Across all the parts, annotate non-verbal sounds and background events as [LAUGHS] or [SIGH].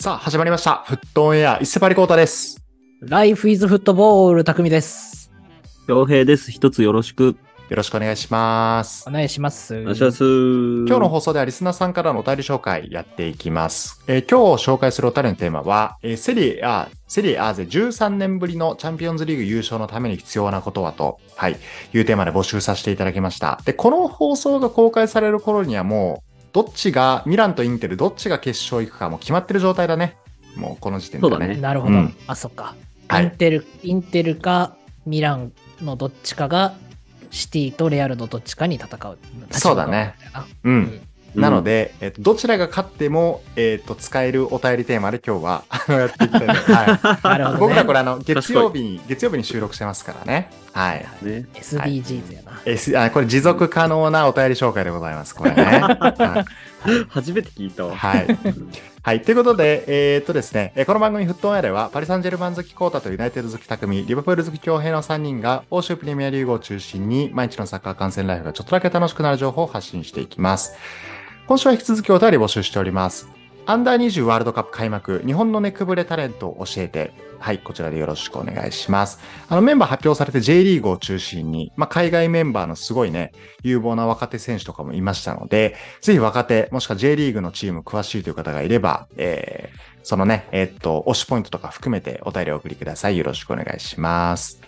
さあ、始まりました。フットオンエア、伊勢パリコータです。ライフイズフットボール、匠です。洋平です。一つよろしく。よろしくお願いしますお。願いします。お願いします。今今日の放送ではリスナーさんからのお便り紹介やっていきます。えー今日紹介するお便りのテーマは、えーセリエ A、セリエ A 勢13年ぶりのチャンピオンズリーグ優勝のために必要なことはと、はい、いうテーマで募集させていただきました。で、この放送が公開される頃にはもう、どっちが、ミランとインテル、どっちが決勝行くかもう決まってる状態だね。もうこの時点ではね。そうだねなるほど。うんあ、そっか。はいインテル、インテルかミランのどっちかがシティとレアルのどっちかに戦う。そうだねう。うんん。なので、えっと、どちらが勝っても、えっと、使えるお便りテーマで今日は、[LAUGHS] あの、やっていきたいと思います。はい。なるほど、ね。僕らこれあの、月曜日に、月曜日に収録してますからね。はい。ね。SDGs やな。S あこれ持続可能なお便り紹介でございます。これね。[LAUGHS] はい初めて聞いたわ。はい。はい。ということで、えーっとですね、この番組フットオンエアでは、パリ・サンジェルマン好きコータとユナイテッド好き匠、リバプール好き強兵の3人が、欧州プレミアリーグを中心に、毎日のサッカー観戦ライフがちょっとだけ楽しくなる情報を発信していきます。今週は引き続きお便り募集しております。アンダー20ワールドカップ開幕、日本のネクブレタレントを教えて、はい、こちらでよろしくお願いします。あの、メンバー発表されて J リーグを中心に、まあ、海外メンバーのすごいね、有望な若手選手とかもいましたので、ぜひ若手、もしくは J リーグのチーム詳しいという方がいれば、えー、そのね、えーっと、推しポイントとか含めてお便りをお送りください。よろしくお願いします。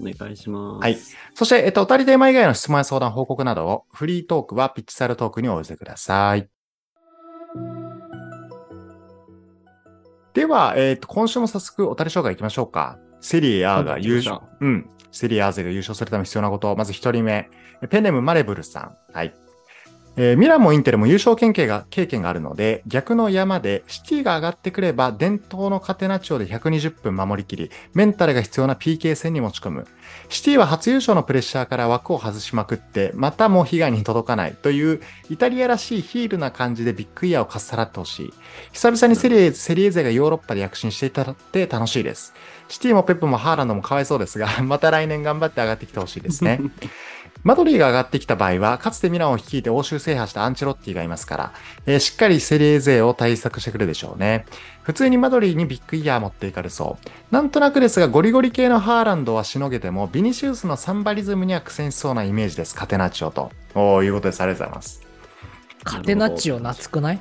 お願いします。はい。そして、えっと、お便りテーマ以外の質問や相談、報告などを、フリートークはピッチサルトークにお寄せください。では、えっと、今週も早速お便り紹介いきましょうか。セリエ A が優勝うん。セリエ A 勢が優勝するために必要なこと、まず一人目。ペンネームマレブルさん。はい。えーミランもインテルも優勝経験が経験があるので、逆の山でシティが上がってくれば、伝統のカテナチオで120分守りきり、メンタルが必要な PK 戦に持ち込む。シティは初優勝のプレッシャーから枠を外しまくって、またもう被害に届かないという、イタリアらしいヒールな感じでビッグイヤーをかっさらってほしい。久々にセリエセリエ勢がヨーロッパで躍進していたって楽しいです。シティもペップもハーランドもかわいそうですが、[LAUGHS] また来年頑張って上がってきてほしいですね。[LAUGHS] マドリーが上がってきた場合は、かつてミランを率いて欧州制覇したアンチェロッティがいますから、えーしっかりセリエ勢を対策してくれるでしょうね。普通にマドリーにビッグイヤー持っていかれそう。なんとなくですが、ゴリゴリ系のハーランドはしのげても、ビニシウスのサンバリズムには苦戦しそうなイメージです。カテナチオと。おー、いうことです。ありがとうございます。カテナッチオ懐くない？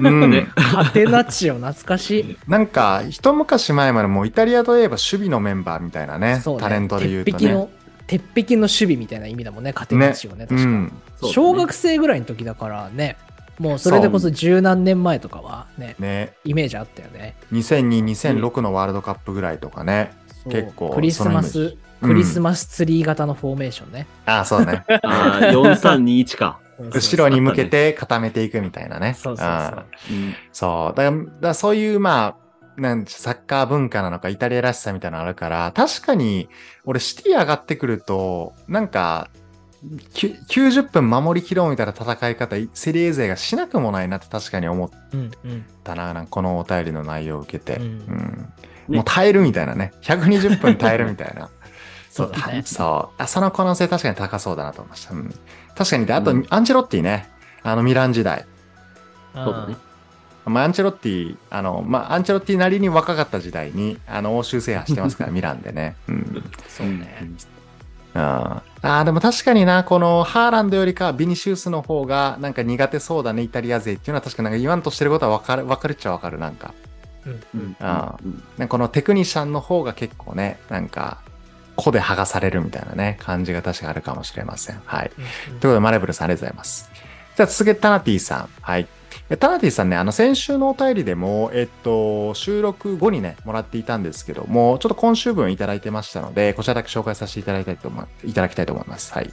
うん。ねカテナッチオ懐かしい。なんか、一昔前までもうイタリアといえば守備のメンバーみたいなね、そうねタレントで言うとね。鉄壁の、守備みたいな意味だもんね、カテナッチオね、確か。うん。ね小学生ぐらいの時だからね、もうそれでこそ十何年前とかはね、ね、イメージあったよね。2002、2006のワールドカップぐらいとかね。そう結構クリスマス、クリスマスツリー型のフォーメーションね。ああ、そうね。[LAUGHS] ああ、4321か。後ろに向けて固めていくみたいなね。そうそうそう。そう。だから、だからそういう、まあ、なんサッカー文化なのか、イタリアらしさみたいなのあるから、確かに、俺、シティ上がってくると、なんか、きゅ90分守りきろうみたいな戦い方、セリエ勢がしなくもないなって確かに思っうんうんたな、なんかこのお便りの内容を受けて。ううんん。ねもう耐えるみたいなね。120分耐えるみたいな。[LAUGHS] そうだね。そう。あその可能性確かに高そうだなと思いました。うん、確かに。で、あと、うんアンチェロッティね。あの、ミラン時代。そうだね。まあ、アンチェロッティ、あの、まあ、アンチェロッティなりに若かった時代に、あの、欧州制覇してますから、[LAUGHS] ミランでね。うん。そうね。ああ、でも確かにな、このハーランドよりかはビニシウスの方がなんか苦手そうだね、イタリア勢っていうのは確かなんか言わんとしてることはわかる、わかるっちゃわかる、なんか。うん。あうんこのテクニシャンの方が結構ね、なんか、個で剥がされるみたいなね、感じが確かあるかもしれません。はい。うんうんということで、マレブルさんありがとうございます。じゃあ続けてタナティさん。はい。えタナティさんね、あの、先週のお便りでも、えっと、収録後にね、もらっていたんですけども、ちょっと今週分いただいてましたので、こちらだけ紹介させていただきたいと思い、いただきたいと思います。はい。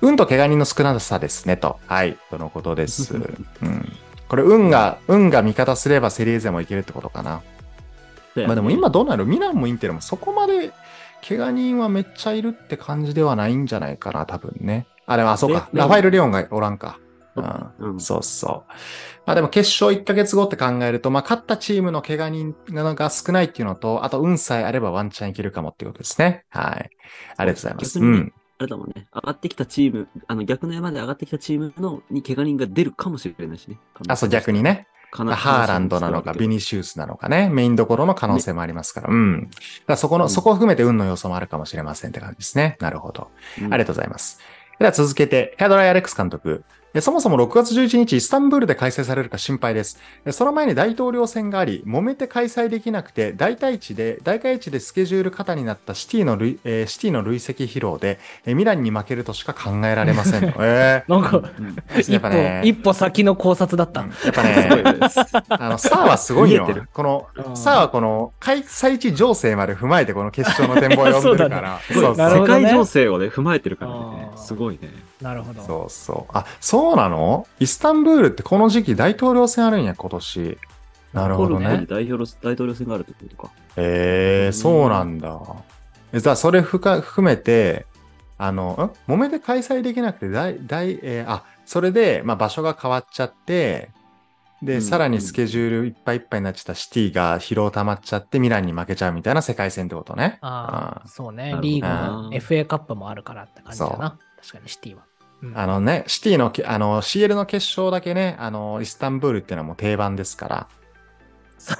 運と怪我人の少なさですね、と。はい。とのことです。[LAUGHS] うん。これ、運が、運が味方すればセリエゼもいけるってことかな。ねまあでも今どうなる？ミランもインテルもそこまで怪我人はめっちゃいるって感じではないんじゃないかな、多分ね。あ、でも、あ、そうか。えラファエル・レオンがおらんか。うんうん、そうそう。まあでも決勝1ヶ月後って考えると、まあ勝ったチームの怪我人が少ないっていうのと、あと運さえあればワンチャンいけるかもっていうことですね。はい。ありがとうございます。う逆にねん。あれだもんね。上がってきたチーム、あの逆の山で上がってきたチームのに怪我人が出るかもしれないしね。あ、そう、逆に。ね。ハーランドなのか、ビニシウスなのかね、メインどころの可能性もありますから、うん。だそこの、うんそこを含めて運の要素もあるかもしれませんって感じですね。なるほど。うんありがとうございます。では続けて、ヘアドライアレックス監督。えそもそも6月11日、イスタンブールで開催されるか心配です。えその前に大統領選があり、揉めて開催できなくて、大体地で、大会地でスケジュール型になったシティの累、えーシティの累積疲労で、えミランに負けるとしか考えられません。[LAUGHS] えなんか、うんー、一歩、やっぱね、一歩先の考察だった。うんやっぱすごいね、です。あの、サーはすごいよ。このう、んサーはこの、開催地情勢まで踏まえて、この決勝の展望を読んでるから。[LAUGHS] そう世界情勢をね、踏まえてるからねすごいね。なるほど。そうそう。あ、そうなの？イスタンブールってこの時期大統領選あるんや、今年。なるほどね。大統領大統領選があるってことか。えー、そうなんだ。えじゃあ、それふか含めて、あの、ん？揉めて開催できなくて、大、大、えーあ、それで、まあ、場所が変わっちゃって、で、うんさらにスケジュールいっぱいいっぱいになっちゃったシティが疲労溜まっちゃって、ミランに負けちゃうみたいな世界戦ってことね。ああ、そうねリーグあのー FA カップもあるからって感じだな。確かにシティは。うんあのね、シティのけ、あの、CL の決勝だけね、あの、イスタンブールっていうのはもう定番ですから、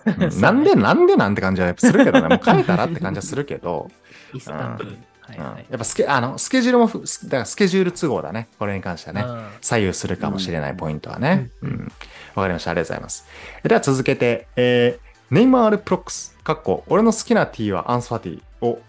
うんなんで、なんでなんて感じはやっぱするけどね、[LAUGHS] もう変えたらって感じはするけど、イスタンブール。はいうんはいやっぱスケ、あの、スケジュールもだからスケジュール都合だね、これに関してはね。うん左右するかもしれないポイントはね。ううんん。わ、かりました。ありがとうございます。では続けて、えー、ネイマール・プロックス、かっこ、俺の好きな T はアンスファティを、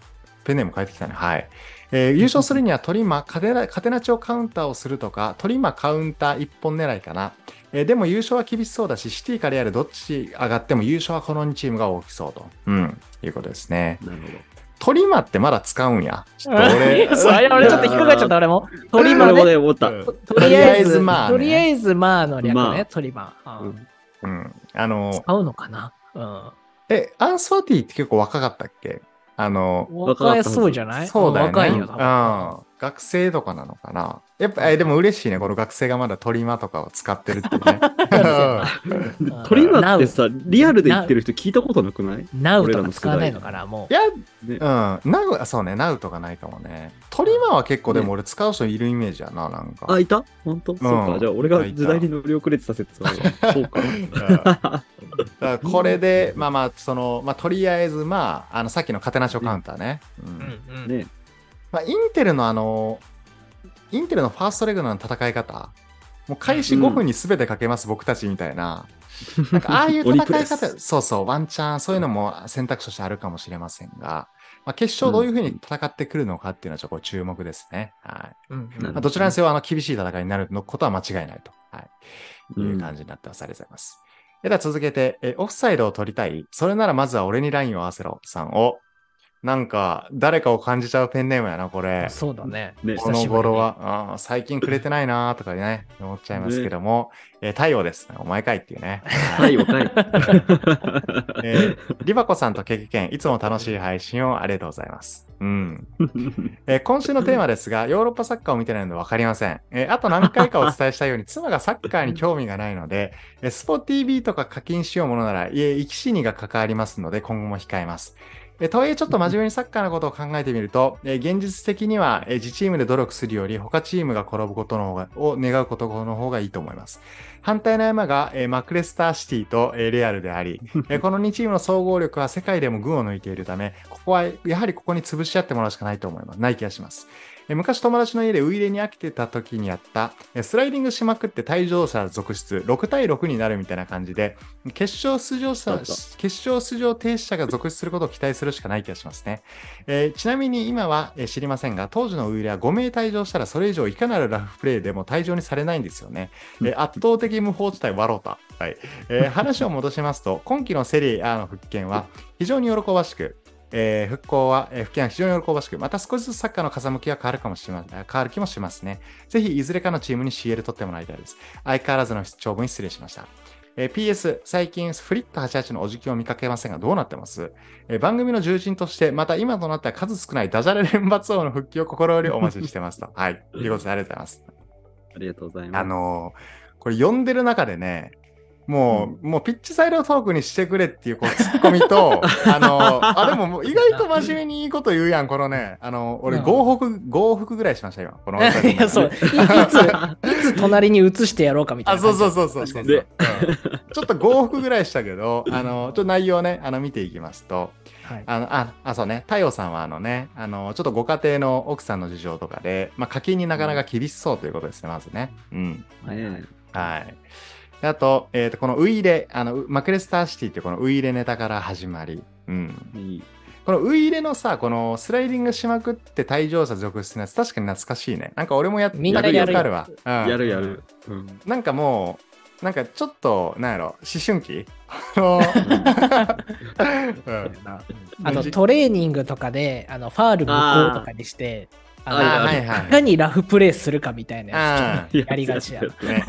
ペンネーム書いてきたね。はい。えー優勝するにはトリマ、カテナカテナチョカウンターをするとか、トリマカウンター一本狙いかな。えーでも優勝は厳しそうだし、シティかレアルどっち上がっても優勝はこの2チームが大きそうと。うん。いうことですね。なるほど。トリマってまだ使うんや。[LAUGHS] ちょっと俺、そうあれ俺ちょっと引っかかっちゃった、俺も。トリマ俺もね。ね、思った。うんととりあえず、まあねとりあえず、まあの略ねまあ、トリマ。ううんんうん。あの、使うのかな？うん。え、アンスファティって結構若かったっけ？あの、若いそうじゃない？そうだよね。若いよ、う多分ん。学生とかなのかな？やっぱ、え、でも嬉しいね。この学生がまだトリマとかを使ってるってね。[LAUGHS] うんトリマってさ、リアルで言ってる人聞いたことなくない？ナウとか使わないのかな、もいや、ねうん。ナウ、あそうね。ナウとかないかもね。トリマは結構でも俺使う人いるイメージやな、なんか。あ、いた？本当？そうか。じゃあ俺が時代に乗り遅れてた説は、[LAUGHS] そうか。だからこれで、まあまあ、その、まあ、とりあえず、まあ、あの、さっきのカテナチョカウンターね。うんう。うんうん。ねまあ、インテルのあの、インテルのファーストレグの戦い方、もう開始5分に全てかけます、僕たちみたいな。なんかああいう戦い方、[LAUGHS] スそうそう、ワンチャン、そういうのも選択肢としてあるかもしれませんが、まあ、決勝どういうふうに戦ってくるのかっていうのはちょっと注目ですね。はい。うんまあ、どちらにせよ、あの、厳しい戦いになるのことは間違いないと。はい。うんいう感じになってます。ありがとうございます。では続けて、え、オフサイドを取りたいそれならまずは俺にラインを合わせろ。さんを。なんか、誰かを感じちゃうペンネームやな、これ。そうだね。ねこの頃は、あー最近くれてないなー [LAUGHS] とかね、思っちゃいますけども、えー太陽です。お前かいっていうね。はい、おかい。[LAUGHS] えーリバコさんとケケケン、いつも楽しい配信をありがとうございます。うん。えー今週のテーマですが、ヨーロッパサッカーを見てないので分かりません。えーあと何回かお伝えしたように、妻がサッカーに興味がないので、えースポ TV とか課金しようものなら、いえ、生き死にが関わりますので、今後も控えます。えとはいえ、ちょっと真面目にサッカーのことを考えてみると、[LAUGHS] え現実的には、え自チームで努力するより、他チームが転ぶことの方が、を願うことの方がいいと思います。反対の山が、えマクレスターシティと、えレアルであり、えこの2チームの総合力は世界でも群を抜いているため、ここはやはりここに潰し合ってもらうしかないと思います。ない気がします。えー昔友達の家でウイイレに飽きてた時にやった、えースライディングしまくって退場者続出、6対6になるみたいな感じで、決勝出場者決勝出場停止者が続出することを期待するしかない気がしますね。えーちなみに今は、えー知りませんが、当時のウイイレは5名退場したらそれ以上いかなるラフプレーでも退場にされないんですよね。[LAUGHS] えー圧倒的無法地帯ワロタ。はい。えー話を戻しますと、今季のセリエ A の復権は非常に喜ばしく、えー復興は、えー復権は非常に喜ばしく、また少しずつサッカーの風向きが変わるかもしれません。変わる気もしますね。ぜひ、いずれかのチームに CL 取ってもらいたいです。相変わらずの長文失礼しました。えー PS、最近、フリット88のお辞儀を見かけませんが、どうなってます、えー番組の重鎮として、また今となっては数少ないダジャレ連発王の復帰を心よりお待ちしてますと。はい。[LAUGHS] ということで、ありがとうございます。ありがとうございます。あのーこれ読んでる中でね、もう、もうピッチサイドトークにしてくれっていうこうツッコミと、[LAUGHS] あの、あ、でも意外と真面目にいいこと言うやん、このね、あの、俺、うん合北、合北ぐらいしました、今。このいや、そう。い [LAUGHS] いつ、いつ隣に移してやろうかみたいあ、なそう。そうそうそうそう、でうんちょっと合北ぐらいしたけど、あの、ちょっと内容ね、あの、見ていきますと、はい。あの、あ、あそうね、太陽さんはあのね、あの、ちょっとご家庭の奥さんの事情とかで、まあ、課金になかなか厳しそうということですね、まずね。うん。ねはい。であと、えっ、と、このウイイレ、あの、マクレスターシティってこのウイイレネタから始まり、うん。いい。このウイイレのさ、このスライディングしまくって退場者続出のやつ、確かに懐かしいね。なんか俺もやってみんなやるわかるわ。うん。やるやる。うん。なんかもう、なんかちょっと、なんやろ、思春期？あの [LAUGHS] トレーニングとかで、あの、ファール無効とかにして、はいはいいかにラフプレーするかみたいなやあつ、やりがちや。ー [LAUGHS] ね。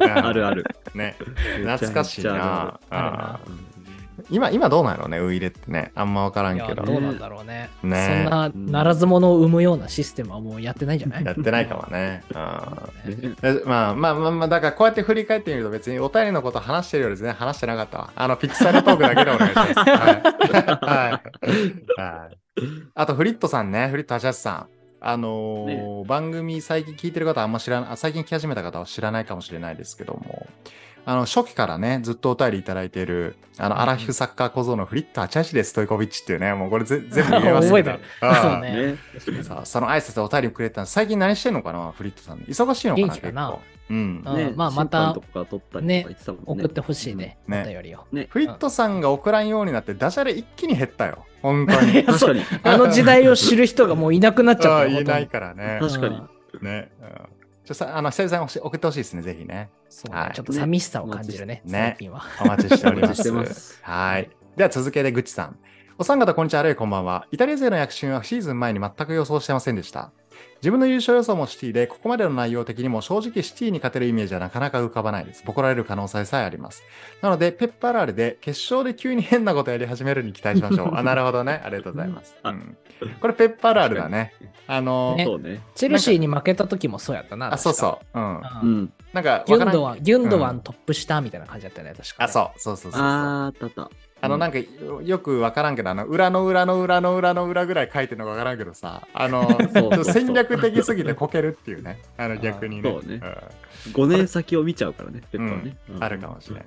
[LAUGHS] あるある。ね。懐かしいな。今、今どうなんやろうね、ウイイレってね。あんまわからんけど。どうなんだろうね。ねそんな、ならず者を生むようなシステムはもうやってないんじゃない？やってないかもね。まあまあまあまあ、だからこうやって振り返ってみると別にお便りのこと話してるより全然話してなかったわ。あの、ピッチサイドトークだけでお願いします。はい。はい。はい。あと、フリットさんね、フリット橋橋さん。あのー番組最近聞いてる方はあんま知らない、最近聞き始めた方は知らないかもしれないですけども、あの、初期からね、ずっとお便りいただいている、あの、アラフィフサッカー小僧のフリット・アチャシです、ストイコビッチっていうね、もうこれぜ全部入れますんで覚えてる [LAUGHS] そうね。[LAUGHS] さあその挨拶でお便りくれたの。最近何してんのかなフリットさん。忙しいのかな元気かな？結構うん。うんねまあまた審判とか取ったりとか言ってたもんね。送ってほしいね、ね。お便りを。フリットさんが送らんようになってダジャレ一気に減ったよ。本当いに。[LAUGHS] 確かに。[LAUGHS] あの時代を知る人がもういなくなっちゃったいないほからね。確かに。ね、うん。ちょさあの久々に送ってほしいですねぜひね。とんどはい。ちょっと寂しさを感じるね、ね。最近は。お待ちしておりまお待ちしすてます。はい。では続けてぐちさん。お三方こんにちはあるいはこんばんは。イタリア勢の躍進はシーズン前に全く予想してませんでした自分の優勝予想もシティで、ここまでの内容的にも正直シティに勝てるイメージはなかなか浮かばないです。ボコられる可能性さえあります。なので、ペッパーラールで決勝で急に変なことやり始めるに期待しましょう。[LAUGHS] あ、なるほどね。ありがとうございます。うん、これペッパーラールだね。あの、ねそうね。チェルシーに負けた時もそうやったな。あ、そうそう。うん。う。うんん。なんか、ギュンドワン、ギュンドワントップ下みたいな感じだったよね、確か、あ、そうそうそうそうそう。あー、あったあった。あの、なんか、よくわからんけど、あの、裏の裏の裏の裏の裏ぐらい書いてるのかわからんけどさ、あの、[LAUGHS] 戦略的すぎてこけるっていうね。あの、逆にね。そうねん5年先を見ちゃうからね、ペッパーね。うんあるかもしれん。うん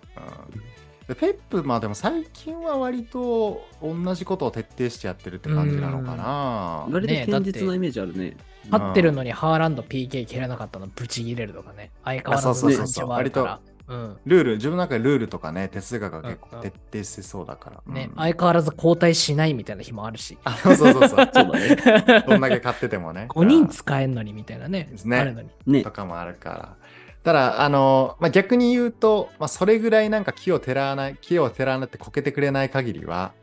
でペップ、まあでも最近は割と同じことを徹底してやってるって感じなのかな。割と堅実なイメージあるね。勝ってるのにハーランド PK 蹴れなかったのブチギレるとかね。相変わらずの感じはあるから。うん。ルール、自分の中でルールとかね、哲学が結構徹底してそうだから。ね、うん相変わらず交代しないみたいな日もあるし。あそうそうそうそう。[LAUGHS] そうだね。どんだけ買っててもね。5人使えんのにみたいなね。ですねあるのに。ねと。かもあるから。ただ、あの、まあ、逆に言うと、まあ、それぐらいなんか木を照らわない、木を照らわなってこけてくれない限りは、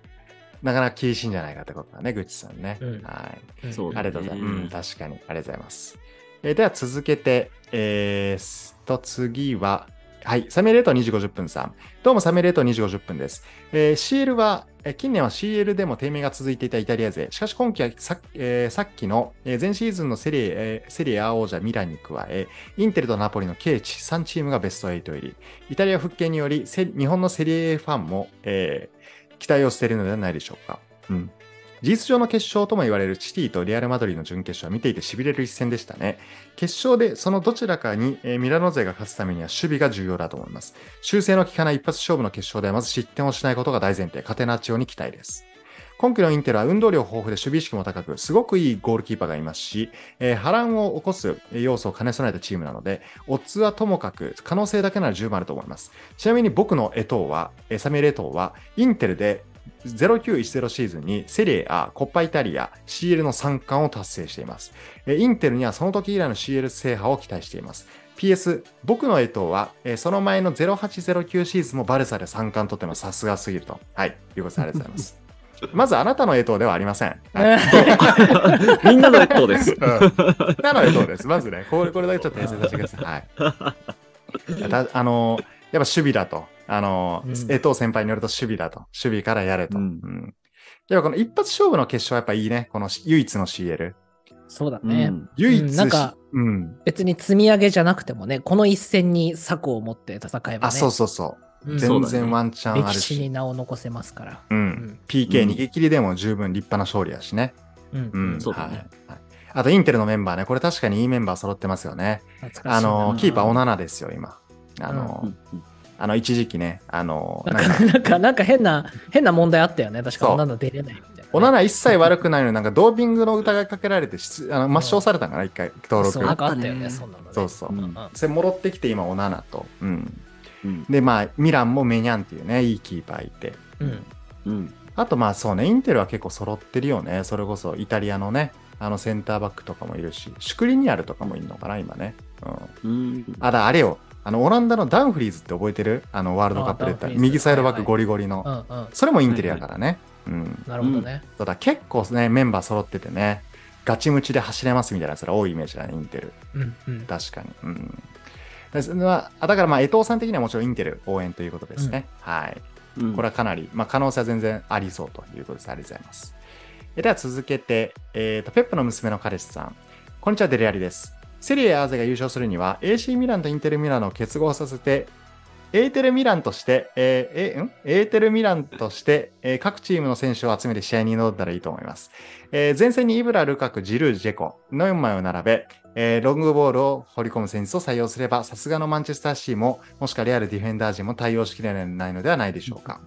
なかなか厳しいんじゃないかってことだね、ぐっちさんね。うんはい。うんそうだありがとうございます。ねうん、確かに。ありがとうございます。えーでは続けて、えーすと、次は、はい、サメレート2時50分さん。どうもサメレート2時50分です。えー CL は、えー近年は CL でも低迷が続いていたイタリア勢。しかし今季はさ,、えーさっきの、えー前シーズンのセリエ、えーセリエ A 王者ミランに加え、インテルとナポリの計値3チームがベスト8入り。イタリア復権により、日本のセリエファンも、えー期待をしてるのではないでしょうか。うん。事実上の決勝とも言われるシティとリアル・マドリーの準決勝は見ていて痺れる一戦でしたね。決勝でそのどちらかに、えミラノ勢が勝つためには守備が重要だと思います。修正の効かない一発勝負の決勝ではまず失点をしないことが大前提、カテナチオに期待です。今季のインテルは運動量豊富で守備意識も高く、すごくいいゴールキーパーがいますし、えー波乱を起こす要素を兼ね備えたチームなので、オッズはともかく可能性だけなら十分あると思います。ちなみに僕のエトーは、えサミュエルエトーは、インテルで0910シーズンにセリエ A、コッパイタリア、CL の3冠を達成しています。えーインテルにはその時以来の CL 制覇を期待しています。PS、僕のエトーは、えーその前の0809シーズンもバルサで3冠取ってのさすがすぎると。はい、いうことでありがとうございます。[LAUGHS] まずあなたのエトーではありません。はい [LAUGHS] みんなの列島です。うんなのでどうです。まずね、これこれだけちょっと訂正させてください。はい。[LAUGHS] たあの、やっぱ守備だと。あの、うん江藤先輩によると守備だと。守備からやれと。ううんん。やっぱこの一発勝負の決勝はやっぱいいね。この唯一の CL。そうだね。うん唯一、うんなんか、うん。別に積み上げじゃなくてもね、この一戦に策を持って戦えばね。あ、そうそうそう。うん全然ワンチャンある歴史にし。名を残せますから。う。うんん。PK 逃げ切りでも十分立派な勝利やしね。うん。うん。そうだねはいはいあと、インテルのメンバーね。これ確かにいいメンバー揃ってますよね。懐かしいなあの、キーパーオナナですよ、今。あうの、んうんあの、一時期ね、あの、ななんかなんか、なんか変な、変な問題あったよね。確か、そう女の出れないみたいなね。オナナ一切悪くないのになんかドーピングの疑いかけられてしあの抹消されたんかな、一回登そう、なん録。かあったよね、そんなのね。そうそう。うんうんそれ戻ってきて今オナナと。うん。うんで、まあ、ミランもメニャンっていうね、いいキーパーいて。うん。うんあとまあそうね、インテルは結構揃ってるよね。それこそイタリアのね、あのセンターバックとかもいるし、シュクリニアルとかもいるのかな、今ね。うん。うんあ、だ、あれよ。あの、オランダのダンフリーズって覚えてる？あの、ワールドカップで言った右サイドバックゴリゴリの。うんうん。それもインテリアからね。うん。なるほどね。ただ結構ね、メンバー揃っててね、ガチムチで走れますみたいなやつら多いイメージだね、インテル。うんうん。確かに。うん。だからまあ、江藤さん的にはもちろんインテル応援ということですね。はい。うんこれはかなり、まあ、可能性は全然ありそうということです。ありがとうございます。えでは続けて、えーと、ペップの娘の彼氏さん。こんにちは、デレアリです。セリエ A ーゼが優勝するには、AC ミランとインテルミランを結合させて、エーテルミランとして、えーえん？エーテルミランとして、えー各チームの選手を集めて試合に臨んだらいいと思います。えー前線にイブラ、ルカク、ジルー、ジェコの4枚を並べ、えーロングボールを掘り込む戦術を採用すれば、さすがのマンチェスターシーも、もしくはレアルディフェンダー陣も対応しきれないのではないでしょうか。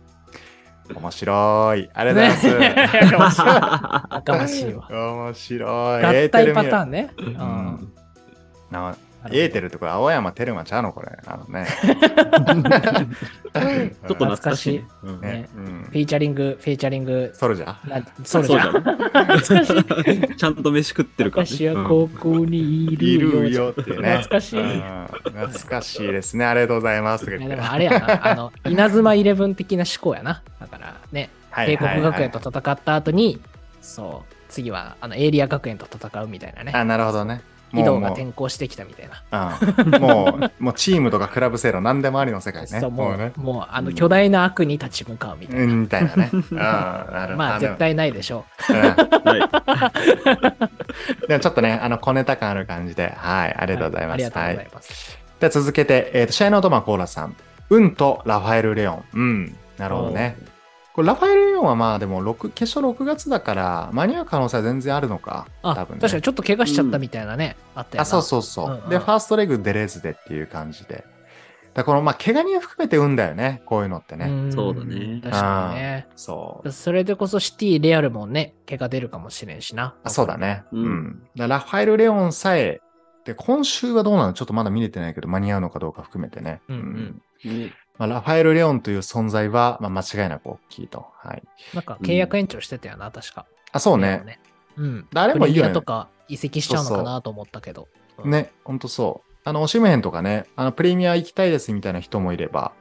[LAUGHS] 面白い。ありがとうございます。ね [LAUGHS] 面白い。面白い。合体パターン。ンね。ううんん。なエーテルとか青山テルマちゃうのこれ。あのね。[LAUGHS] ちょっと懐かしいね。フィーチャリング、フィーチャリング、ソルジャー？なソルジャー。懐かしい。[LAUGHS] ちゃんと飯食ってるからね。私はここにいるいよ。るよっていうね。懐かしい。いうん懐かしいですね。ありがとうございます。やでもあれやな、あの、稲妻イレブン的な思考やな。だからね、はい帝国学園とはい戦った後に、そう、次はあのエイリア学園と戦うみたいなね。あ、なるほどね。移動がもう転校してきたみたいな。うんもう、[LAUGHS] もうチームとかクラブ制度何でもありの世界ね。そうもうね。もうあの巨大な悪に立ち向かうみたいな。うんみたいなね。うんなるほど [LAUGHS] まあ絶対ないでしょうんはい。[LAUGHS] でもちょっとね、あの、小ネタ感ある感じで、はい、あう。りがとうございます。ありがとうござはいます。では続けて、えーと試合のお供はコーラさん。運とラファエル・レオン。うん。なるほどね。これラファエル・レオンはまあでも6、決勝6月だから、間に合う可能性は全然あるのか。あ、多分ね確かにちょっと怪我しちゃったみたいなね。あったよな。あ、そうそうそう。うんうんで、ファーストレグ出れずでっていう感じで。だからこの、まあ、怪我人を含めて運だよね。こういうのってね。んそうだね確かにね。そう。それでこそシティ、レアルもね、怪我出るかもしれんしな。あそうだね。う。うんんだラファエル・レオンさえ、で、今週はどうなの？ちょっとまだ見れてないけど、間に合うのかどうか含めてね。うんうんねまあ、ラファエル・レオンという存在は、まあ、間違いなく大きいと。はい。なんか契約延長してたよな、確か。あ、そうレアルね。。うん。あれもいいよねとか移籍しちゃうのかなと思ったけど。うん。ね、ほんとそう。あの、オシムヘンとかね、あの、プレミア行きたいですみたいな人もいれば、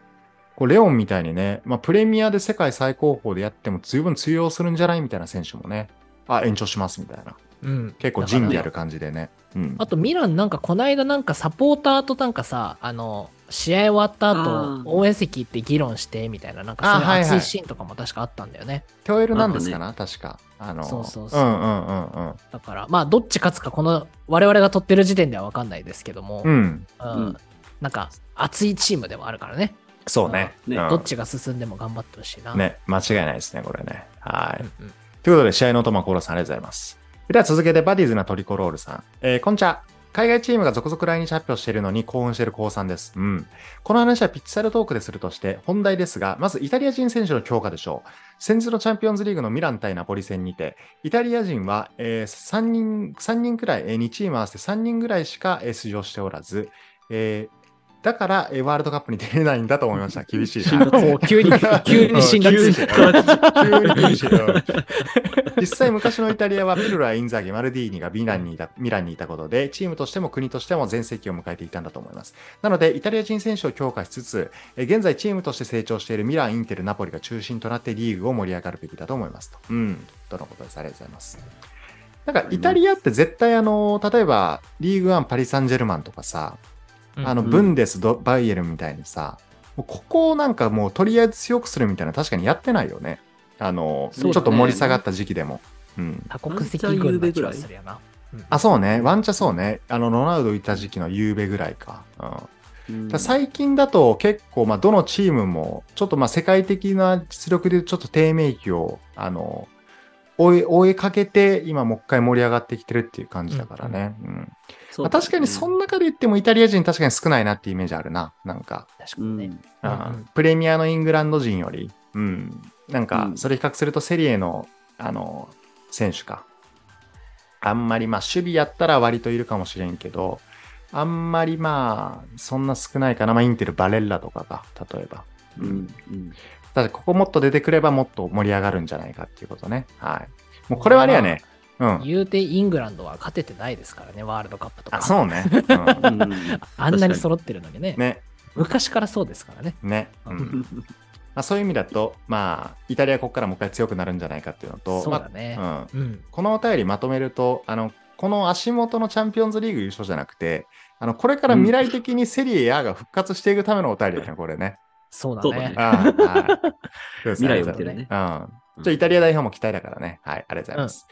こう、レオンみたいにね、まあ、プレミアで世界最高峰でやっても十分通用するんじゃないみたいな選手もね、あ、延長しますみたいな。うん。結構仁義ある感じでね。うん。あとミランなんかこの間なんかサポーターとなんかさ、あの、試合終わったあ後ー応援席行って議論してみたいな、なんかそういう熱いシーンとかも確かあったんだよね。テオエルなんですかな、確か。あの、そうそうそううんうんうんうん。だから、まあどっち勝つかこの我々が取ってる時点では分かんないですけども、うん。うんうんなんか熱いチームでもあるからね。そうね。ねうんどっちが進んでも頑張ってほしいな。ね、間違いないですね、これね。はい。うんうんということで、試合のお供はコーラさんありがとうございます。では続けて、バディーズなトリコロールさん。えー、こんにちは。海外チームが続々来日発表しているのに幸運している高3です。うん。この話はピッチサルトークでするとして、本題ですが、まずイタリア人選手の強化でしょう。先日のチャンピオンズリーグのミラン対ナポリ戦にて、イタリア人は、えー3人、三人くらい、えー2チーム合わせて3人くらいしか、出場しておらず、えーだから、えーワールドカップに出れないんだと思いました。厳しい急に、[LAUGHS] 急に辛辣。急に [LAUGHS] 実際昔のイタリアはピルラ、インザギ、マルディーニがミランにいたミランにいたことで、チームとしても国としても全盛期を迎えていたんだと思います。なので、イタリア人選手を強化しつつ、え現在チームとして成長しているミラン、インテル、ナポリが中心となってリーグを盛り上がるべきだと思いますと。うん。とのことです。ありがとうございます。なんか、イタリアって絶対あの、例えば、リーグワン、パリ・サンジェルマンとかさ、あの、うんブンデスド、バイエルンみたいにさ、もうここをなんかもうとりあえず強くするみたいな確かにやってないよね。あの、ねちょっと盛り下がった時期でも。うん。多国籍軍の気がするやな。うんあ、そうね。ワンチャそうね。あの、ロナウドいた時期の夕べぐらいか。うん。だ最近だと結構、まあ、どのチームも、ちょっとまあ世界的な実力でちょっと低迷期を、あの、追い、追いかけて、今もう一回盛り上がってきてるっていう感じだからね。うんまあ、確かにその中で言ってもイタリア人確かに少ないなっていうイメージあるな。なんか、う確かにね。ん。うんプレミアのイングランド人より、うん。なんかう、んそれ比較するとセリエの、あの、選手か。あんまり、まあ、守備やったら割といるかもしれんけど、あんまりまあ、そんな少ないかな。まあ、インテル、バレッラとかが、例えば。うん。うん。ただ、ここもっと出てくればもっと盛り上がるんじゃないかっていうことね。はい。もうこれはあれやね。うん。言うてイングランドは勝ててないですからね、ワールドカップとか。あ、そうね。うんうん [LAUGHS] あんなに揃ってるのにね。ね。昔からそうですからね。ね。うん。まあ、そういう意味だと、まあ、イタリアここからもう一回強くなるんじゃないかっていうのと、そうだね。まあうん、うん。このお便りまとめると、あの、この足元のチャンピオンズリーグ優勝じゃなくて、あの、これから未来的にセリエ A が復活していくためのお便りだね、これね。そうだね未来を見てるね。うん。ちょイタリア代表も期待だからね。はい、ありがとうございます。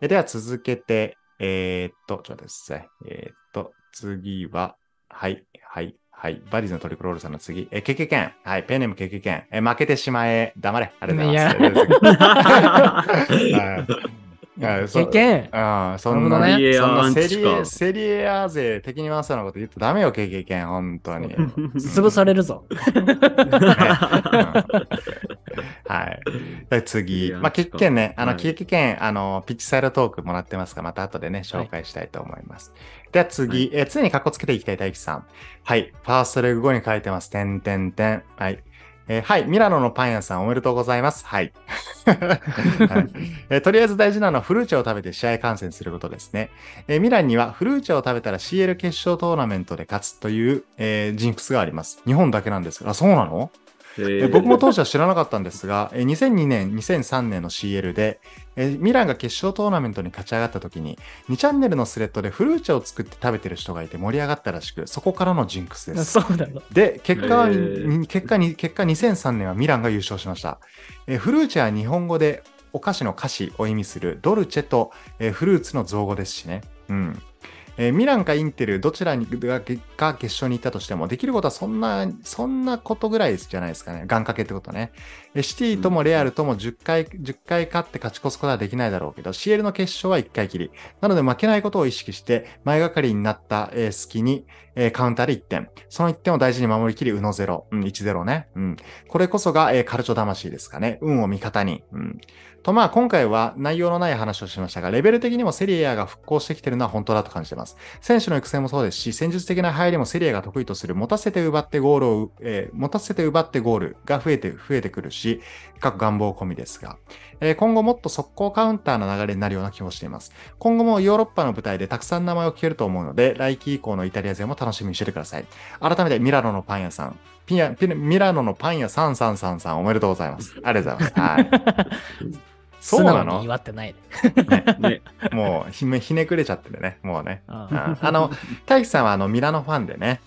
えでは続けて、えーっと、ちょっと待ってください。えーっと、次は、はい、はい、はい。バディズのトリクロールさんの次。え、ケケケン。はい、ペンネームケケケン。え、負けてしまえ。黙れ。ありがとうございます。い [LAUGHS] はいはいそ経験ああ、そんな、ねそんなセセリエ、セリエ A 勢敵に回すようなこと言ってダメよ、経験、本当に。[LAUGHS] 潰されるぞ。は [LAUGHS] い。で [LAUGHS] 次、いやまあ、経験ね、あの、はい経験、あの、ピッチサイドトークもらってますが、また後でね、紹介したいと思います。では次、えー常にカッコつけていきたい大輝さん。はい。ファーストレグ後に書いてます。てんてんてん。はい。えーはい。ミラノのパン屋さんおめでとうございます。はい。[LAUGHS] はいえーとりあえず大事なのはフルーチェを食べて試合観戦することですね。えーミランにはフルーチェを食べたら CL 決勝トーナメントで勝つという、えージンクスがあります。日本だけなんですが、あ、そうなの？ええ僕も当時は知らなかったんですが、えー2002年、2003年の CL で、えーミランが決勝トーナメントに勝ち上がった時に、2チャンネルのスレッドでフルーチェを作って食べてる人がいて盛り上がったらしく、そこからのジンクスです。そうなの。で、結果は、へーに結果に、結果2003年はミランが優勝しました。えーフルーチェは日本語でお菓子の菓子を意味するドルチェと、えーフルーツの造語ですしね。うん。えーミランかインテル、どちらにがが決勝に行ったとしても、できることはそんな、そんなことぐらいじゃないですかね。願掛けってことね。シティともレアルとも10回、10回勝って勝ち越すことはできないだろうけど、CL の決勝は1回きり。なので負けないことを意識して、前がかりになった、えー隙に、えーカウンターで1点。その1点を大事に守りきり、うの0。うん、1-0ね。うん。これこそが、えーカルチョ魂ですかね。運を味方に。うん。と、まあ、今回は内容のない話をしましたが、レベル的にもセリエ A が復興してきてるのは本当だと感じています。選手の育成もそうですし、戦術的な入りもセリエが得意とする、持たせて奪ってゴールを、えー持たせて奪ってゴールが増えて、増えてくるし、各願望込みですが、えー今後もっと速攻カウンターの流れになるような気もしています。今後もヨーロッパの舞台でたくさん名前を聞けると思うので、来季以降のイタリア勢も楽しみにしててください。改めてミラノのパン屋さん、ピアピミラノのパン屋3333おめでとうございます。ありがとうございます。はい。[LAUGHS] そうな素直にの祝ってない。ね。もうひめひねくれちゃってるね。もうね。あの、大輝さんはあのミラノファンでね、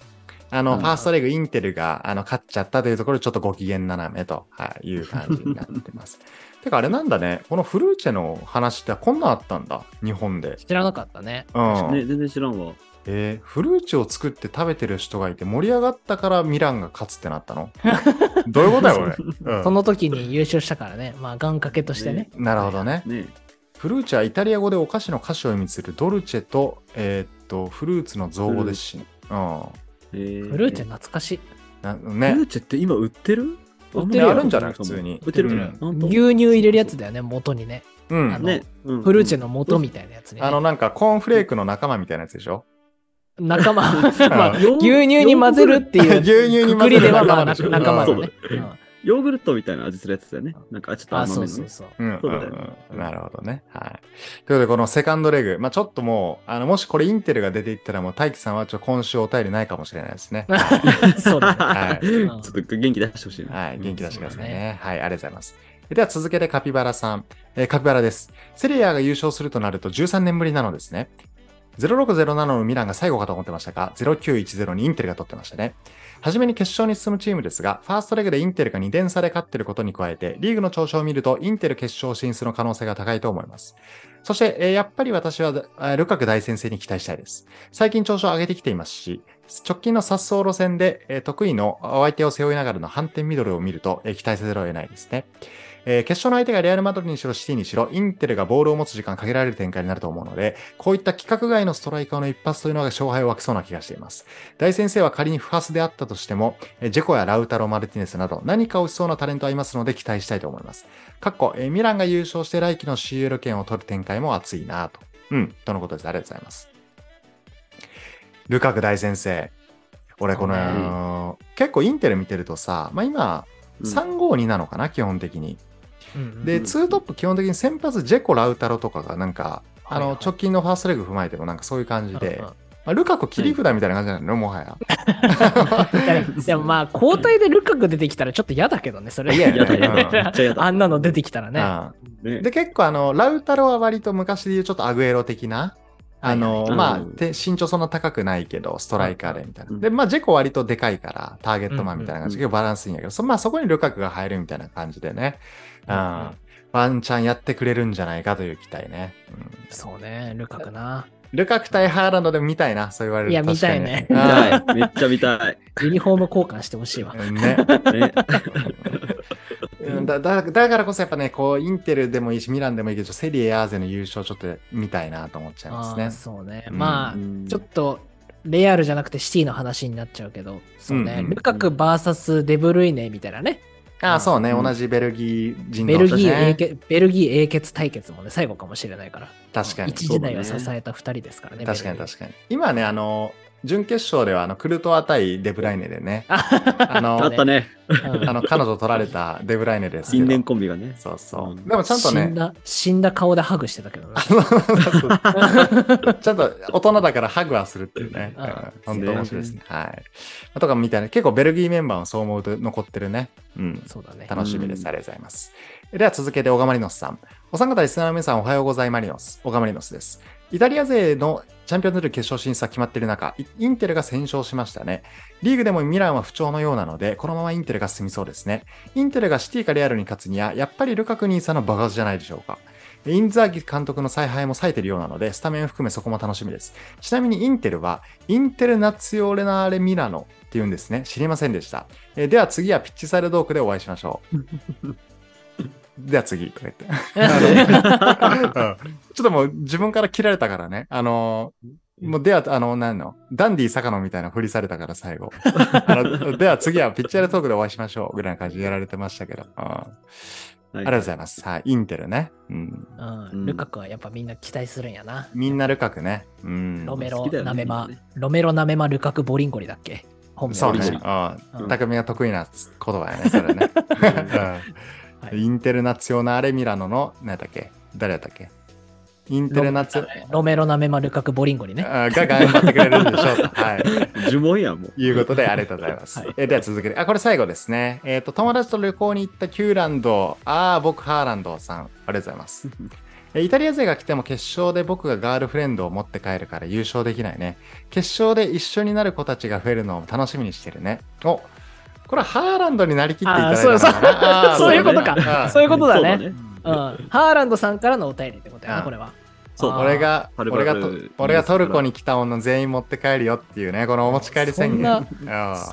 あの、うんファーストレグインテルがあの勝っちゃったというところでちょっとご機嫌斜めと、はい、いう感じになってます。[LAUGHS] てかあれなんだね、このフルーチェの話ってこんなんあったんだ、日本で。知らなかったね。うん。ね、全然知らんわ。えーフルーチェを作って食べてる人がいて盛り上がったからミランが勝つってなったの？[LAUGHS] どういうことだよ、これ。[LAUGHS] うんその時に優勝したからね。まあ、願掛けとしてね。なるほどね。ね。フルーチェはイタリア語でお菓子の菓子を意味するドルチェと、えーっと、フルーツの造語ですし、うん。えーフルーチェ懐かしい。フルー。チェって今売ってる？売ってるよあるんじゃない？普通に売ってる。うん牛乳入れるやつだよね、元にね。うん。ね。うんフルーチェの元みたいなやつね。あの、なんか、コーンフレークの仲間みたいなやつでしょ？仲間。[LAUGHS] まあ、牛乳に混ぜるっていう。牛乳に混ぜるはまあ仲間だね。そうヨーグルトみたいな味するやつだよね。なんかちょっとあ、甘めのね。そうそうそう。うん。そうだようんうんなるほどね。はい。ということで、このセカンドレグ、まあちょっともう、あの、もしこれインテルが出ていったら、もう大輝さんはちょっと今週お便りないかもしれないですね。[LAUGHS] そうだね。はいちょっと元気出してほしいな。はい、元気出してくださいそうだね。はい、ありがとうございます。では続けてカピバラさん。えーカピバラです。セリエAが優勝するとなると13年ぶりなのですね。0607のミランが最後かと思ってましたが、0910にインテルが取ってましたね。はじめに決勝に進むチームですが、ファーストレグでインテルが2点差で勝っていることに加えて、リーグの調子を見ると、インテル決勝進出の可能性が高いと思います。そして、やっぱり私は、ルカク大先生に期待したいです。最近調子を上げてきていますし、直近の殺走路線で、得意のお相手を背負いながらの反転ミドルを見ると、期待せざるを得ないですね。えー決勝の相手がレアル・マドリーにしろシティにしろ、インテルがボールを持つ時間限られる展開になると思うので、こういった規格外のストライカーの一発というのが勝敗を分けそうな気がしています。大先生は仮に不発であったとしても、えージェコやラウタロ・マルティネスなど何か落ちそうなタレントはいますので期待したいと思います。かっこ、えーミランが優勝して来季の CL 権を取る展開も熱いなと。うん、とのことです。ありがとうございます。ルカク大先生。俺、この、結構インテル見てるとさ、まあ今、うん352なのかな、基本的に。うんで、うんツートップ基本的に先発ジェコ・ラウタロとかがなんか、あの、はいはい直近のファーストレグ踏まえてもなんかそういう感じうんでうん、まあ、ルカク切り札みたいな感じなのよ、もはや。[LAUGHS] でもまあ、交代でルカク出てきたらちょっと嫌だけどね、それ。嫌やねやだや [LAUGHS] だ。あんなの出てきたらね。うんねで、結構あの、ラウタロは割と昔で言うちょっとアグエロ的な、あの、はいはいまあ、うんて身長そんな高くないけど、ストライカーでみたいな。うんで、まあ、ジェコ割とでかいから、ターゲットマンみたいな感じで、うん結構バランスいいんやけど、そまあ、そこにルカクが入るみたいな感じでね、うん、うんワンチャンやってくれるんじゃないかという期待ね。うんそうね、ルカクな。ルカク対ハーランドでも見たいな、そう言われるといや確かに見たいね見あたい。めっちゃ見たい。ユニフォーム交換してほしいわ。ーね。ね。[LAUGHS] うんだだだからこそやっぱね、こう、インテルでもいいし、ミランでもいいけど、セリエ A ーゼの優勝ちょっと見たいなと思っちゃいますね。そうね。うんまあ、うんちょっと、レアルじゃなくてシティの話になっちゃうけど、そうね、うんうんルカク VS デブルイネみたいなね。ああ、そうね、うん同じベルギー人ベル同士ねギー英傑、ベルギー英傑対決もね、最後かもしれないから。確かに。一時代を支えた二人ですからね。確かにベルギー確かに。今ね、あの、準決勝では、あの、クルトワ対デブライネでね、あ [LAUGHS] あのあったね。うんあの、彼女取られたデブライネですけど。因縁コンビがね。そうそう。うんでもちゃんとね、死んだ、死んだ顔でハグしてたけどね。[LAUGHS] ちゃんと大人だからハグはするっていうね。本当面白いですね。はい。とかみたいな、結構ベルギーメンバーもそう思うと残ってるね。うん。そうだね。楽しみです。うんありがとうございます。では続けて、小川マリノスさん。お三方リスナーの皆さん、おはようございマリノス。小川マリノスです。イタリア勢のチャンピオンズリーグ決勝進出が決まっている中、インテルが先勝しましたね。リーグでもミランは不調のようなので、このままインテルが進みそうですね。インテルがシティかレアルに勝つには、やっぱりルカク兄さんの爆発じゃないでしょうか。インザーギ監督の采配も冴えているようなので、スタメン含めそこも楽しみです。ちなみにインテルは、インテルナツィオレナーレミラノっていうんですね。知りませんでした。えでは次はピッチサイドドークでお会いしましょう。[LAUGHS] では次、とか言って。[LAUGHS] うんちょっともう自分から切られたからね。あのーもうでは、あの、なんの、ダンディ坂野みたいな振りされたから最後。[LAUGHS] では次はピッチャートークでお会いしましょう。ぐらいな感じでやられてましたけど。うんあありがとうございます。はい、インテルね。うん。うん、ルカクはやっぱみんな期待するんやな。みんなルカクね。うん。ロメロナメマロメロナメマルカクボリンゴリだっけ？本名そうね。うん匠が得意な言葉やね、それね。[LAUGHS] うんインテルナツィオナーレミラノの、何やったっけ？誰やったっけ？インテルナツィロメロナメマルカクボリンゴリね。あが頑張ってくれるんでしょうと。[LAUGHS] はい。呪文やもう。いうことで、ありがとうございます。はいえーでは続けて、あ、これ最後ですね。えっ、と、友達と旅行に行ったキューランド、ああ、僕、ハーランドさん、ありがとうございます。えーイタリア勢が来ても決勝で僕がガールフレンドを持って帰るから優勝できないね。決勝で一緒になる子たちが増えるのを楽しみにしてるね。おこれはハーランドになりきっていただいたのかなあーそういうことかそういうことだね。そうだね。うん。ハーランドさんからのお便りってことやな、うんこれは。そう。俺が、俺が俺がトルコに来た女全員持って帰るよっていうね、このお持ち帰り宣言。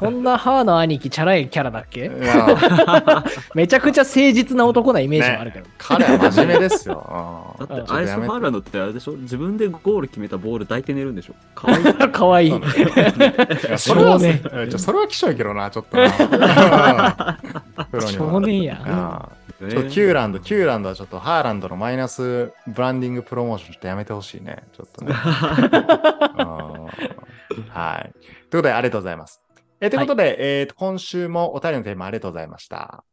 そんなハーの兄貴、チャラいキャラだっけ？[LAUGHS] めちゃくちゃ誠実な男なイメージもあるけど。彼は真面目ですよ。[LAUGHS] うんだって、アイス・ハーランドってあれでしょ？自分でゴール決めたボール抱いて寝るんでしょ？かわい。い。かわいい。それは、少年。うんちょそれは希少いけどな、ちょっと [LAUGHS] 少年や。うんちょっとキューランド、キューランドはちょっとハーランドのマイナスブランディングプロモーションちょっとやめてほしいね。ちょっとね。[LAUGHS] うんはい。ということで、ありがとうございます。えーということで、えーと今週もお便りのテーマありがとうございました。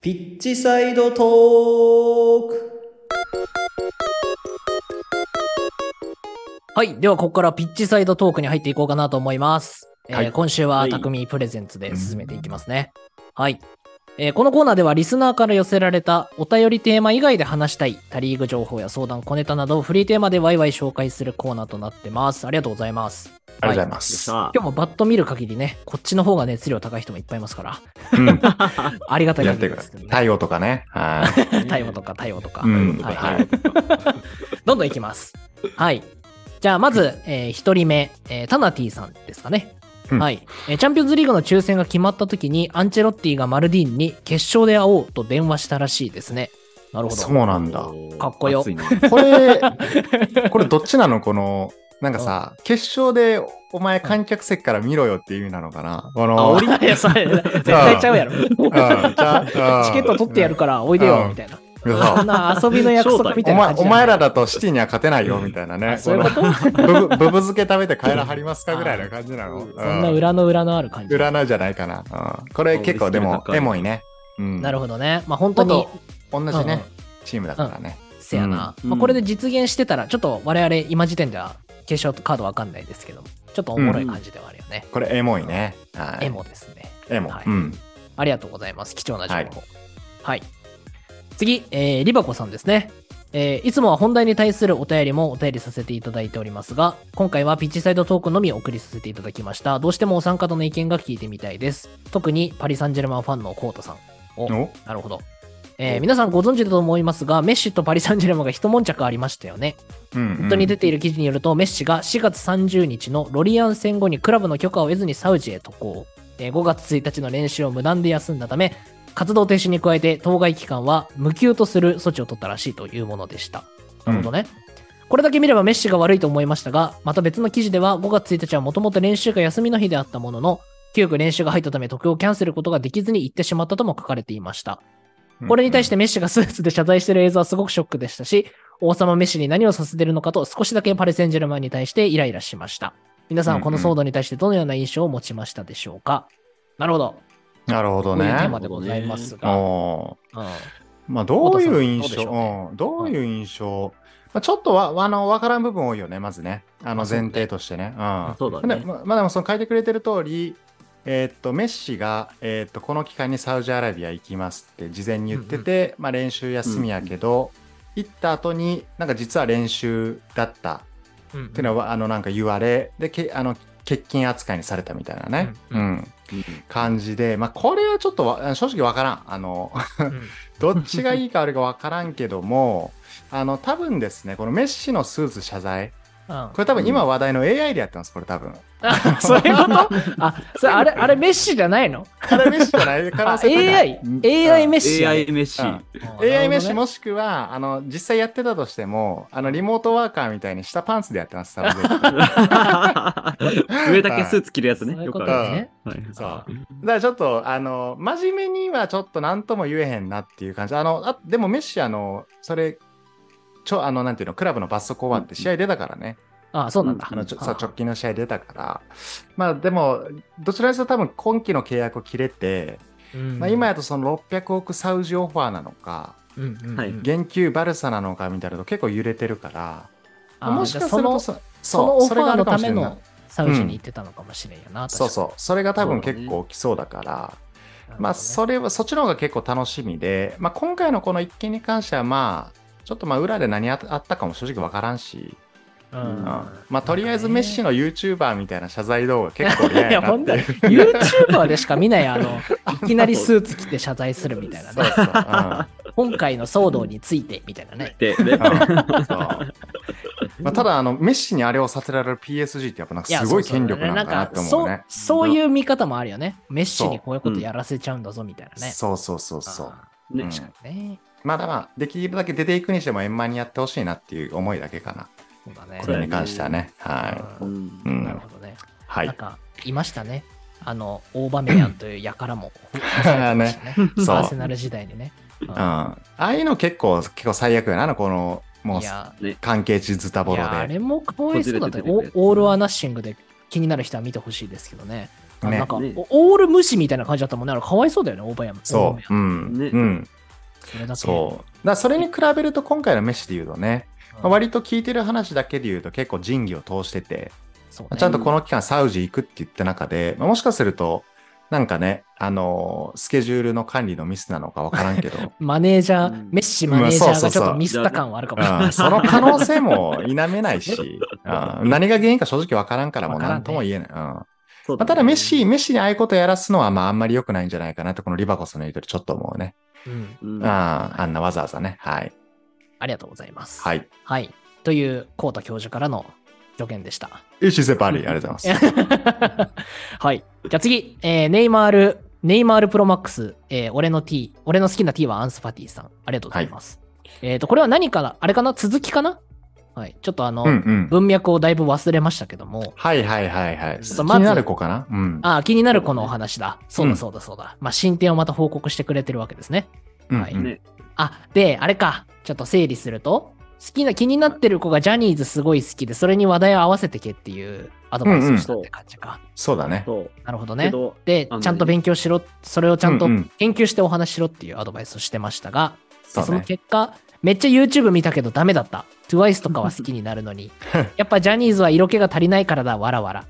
ピッチサイドトーク。はい。では、ここからピッチサイドトークに入っていこうかなと思います。えーはい今週ははい匠 presents で進めていきますね。はい。えーこのコーナーではリスナーから寄せられたお便りテーマ以外で話したいタリーグ情報や相談、小ネタなどをフリーテーマでワイワイ紹介するコーナーとなってます。ありがとうございます。ありがとうございます。しゃ今日もバッと見る限りね、こっちの方が熱量高い人もいっぱいいますから、うん [LAUGHS] ありがたいやってください。限りですけどね。太陽とかね。はい。太陽とか太陽とか。うんはいはいどんどんいきます。はい。じゃあ、まず、えー、1人目、えータナティさんですかね。うんはい、えーチャンピオンズリーグの抽選が決まった時に、アンチェロッティがマルディーニに決勝で会おうと電話したらしいですね。なるほど。そうなんだ。かっこよこれ、[LAUGHS] これどっちなの？この、なんかさ、決勝でお前観客席から見ろよっていう意味なのかな？この、あ、おりいや、それ、絶対ちゃうやろ。チケット取ってやるから、おいでよ、みたいな。うんそんな遊びの約束みたお前おいな感じじゃない前らだとシティには勝てないよみたいなね。あそういうこと？のブブブブ漬け食べて帰らはりますかぐらいな感じなの？そんな裏の裏のある感じ。占いじゃないかな。うんこれ結構でもエモいね。うんなるほどね。まあ本当に、同じうんうんね、チームだからね。せやな。うんまあこれで実現してたら、ちょっと我々今時点では決勝カードわかんないですけど、ちょっとおもろい感じではあるよね。これエモいね。はいエモですね。エモはい。うん。ありがとうございます。貴重な情報。はい。次、えーリバコさんですね。えーいつもは本題に対するお便りもお便りさせていただいておりますが、今回はピッチサイドトークのみお送りさせていただきました。どうしてもお三方の意見が聞いてみたいです。特にパリ・サンジェルマンファンのコートさん。お、お？なるほど。えー皆さんご存知だと思いますが、メッシとパリ・サンジェルマンが一悶着ありましたよね。うットに出ている記事によると、メッシが4月30日のロリアン戦後にクラブの許可を得ずにサウジへ渡航。えー5月1日の練習を無断で休んだため、活動停止に加えて当該期間は無給とする措置を取ったらしいというものでした。なるほどね。これだけ見ればメッシが悪いと思いましたが、また別の記事では5月1日はもともと練習が休みの日であったものの、急遽練習が入ったため渡航をキャンセルことができずに行ってしまったとも書かれていました。これに対してメッシがスーツで謝罪している映像はすごくショックでしたし、王様メッシに何をさせているのかと少しだけパレ・センジェルマンに対してイライラしました。皆さんはこの騒動に対してどのような印象を持ちましたでしょうか、なるほど。なるほどこういうテーねマ。でございますが。まあどういう印象？どうねう？ん。どういう印象？まあちょっとわあの分からん部分多いよね、まずね。あの前提としてね。うん。そうだね。でままあでもその書いてくれてる通り、えーっとメッシが、えーっとこの期間にサウジアラビア行きますって事前に言ってて、まあ、練習休みやけど、行った後になんか実は練習だったうんっていうのは、あのなんか言われでけあの欠勤扱いにされたみたいなね、うん。うん。感じで、まあ、これはちょっとわ正直わからん。あの [LAUGHS] どっちがいいか悪いかわからんけどもあの多分ですねこのメッシのスーツ謝罪うんこれ多分今話題の AI でやってますこれ多分。あそういうこと？[LAUGHS] あ、それあれ、あれメッシじゃないの？あれメッシじゃない可あ能性高い。AI、うん。AI メッシ。AI メッシ。AI メッシもしくはあの実際やってたとしてもあのリモートワーカーみたいに下パンツでやってます多分。[LAUGHS] 上だけスーツ着るやつね。よくある。ことね。はい。そう。だからちょっと、あの、真面目にはちょっと何とも言えへんなっていう感じ。あの、あでもメッシ、あの、それ、ちょ、あの、なんていうの、クラブの罰則終わって試合出たからね。あ、そうなんだ。あの、ちょあさ直近の試合出たから。まあ、でも、どちらにせよ多分今期の契約を切れて、うんまあ、今やとその600億サウジオファーなのか、うんうんうんはい現給バルサなのかみたいなと結構揺れてるから、あもしかするとそそのオファーのためのサウジに行ってたのかもしれんよな。そうそう。それが多分結構来そうだから、うまあ、それは、そっちの方が結構楽しみで、まあ、今回のこの一件に関しては、まあ、ちょっとまあ、裏で何ああったかも正直わからんし、うんうんまあ、とりあえずメッシの YouTuber みたいな謝罪動画結構嫌いや、やなって。YouTuber でしか見ない、あの、[LAUGHS] いきなりスーツ着て謝罪するみたいなね。そうそう。うん今回の騒動についてみたいなね。うんそうまあ、ただあの、メッシにあれをさせられる PSG ってやっぱなんかすごい権力なんかなって思うね。そうそういう見方もあるよね。メッシにこういうことやらせちゃうんだぞみたいなね。そうそうそうそう。あねうんー確かにね。まだまあ、できるだけ出ていくにしても円満にやってほしいなっていう思いだけかな。そうだねこ。れに関してはね。はううんい。うんなるほどね。はい。なんか、いましたね。あの、オーバメヤンという輩も、[LAUGHS] [LAUGHS] ね、そうアーセナル時代にね。うんうん、ああいうの結構、結構最悪やな、あのこの、もういや、関係値ズタボロいやあで。れもかわいそうだったね。オオール・ア・ナッシングで気になる人は見てほしいですけどね。あねなんか、ねおオール無視みたいな感じだったもんね。かわいそうだよね、オーバーヤン。そう。うん。ねうん。それだけ。そう。だそれに比べると、今回のメッシで言うとね、まあ割と聞いてる話だけで言うと結構仁義を通してて、そうね。ちゃんとこの期間サウジ行くって言った中で、まあもしかすると、なんかね、あのースケジュールの管理のミスなのかわからんけど、[LAUGHS] マネージャー、うん。メッシマネージャーがちょっとミスった感はあるかも。しれない。[LAUGHS] うん、その可能性も否めないし、うん。何が原因か正直わからんからもう何とも言えない。まあ、ただメッシ、メッシにああいうことやらすのはまああんまり良くないんじゃないかなと、このリバコスの言うとりちょっと思うね。うんうんああ、あんなわざわざね。はい。ありがとうございます。はい。はい。という、コータ教授からの助言でした。 Ici c'est Paris、ありがとうございます。[LAUGHS] はい。じゃあ次、えーネイマール、ネイマールプロマックス、えー俺の T、俺の好きな T はアンスファティさん。ありがとうございます。えっ、と、これは何かなあれかな続きかな？はい。ちょっとあの、うんうん。文脈をだいぶ忘れましたけども、はいはいはいはい。まずになる子かな？うん。あー気になるこのお話だ。そううんだそうだそうだ。まあ、進展をまた報告してくれてるわけですね。はいうんうんね。あ、で、あれか。ちょっと整理すると、好きな、気になってる子がジャニーズすごい好きで、それに話題を合わせてけっていうアドバイスをしたって感じか。そうだね。そう。なるほどね。でちゃんと勉強しろ、それをちゃんとうんうん研究してお話ししろっていうアドバイスをしてましたが、その。結果、めっちゃ YouTube 見たけどダメだった。TWICE とかは好きになるのに、やっぱジャニーズは色気が足りないからだ、わらわら。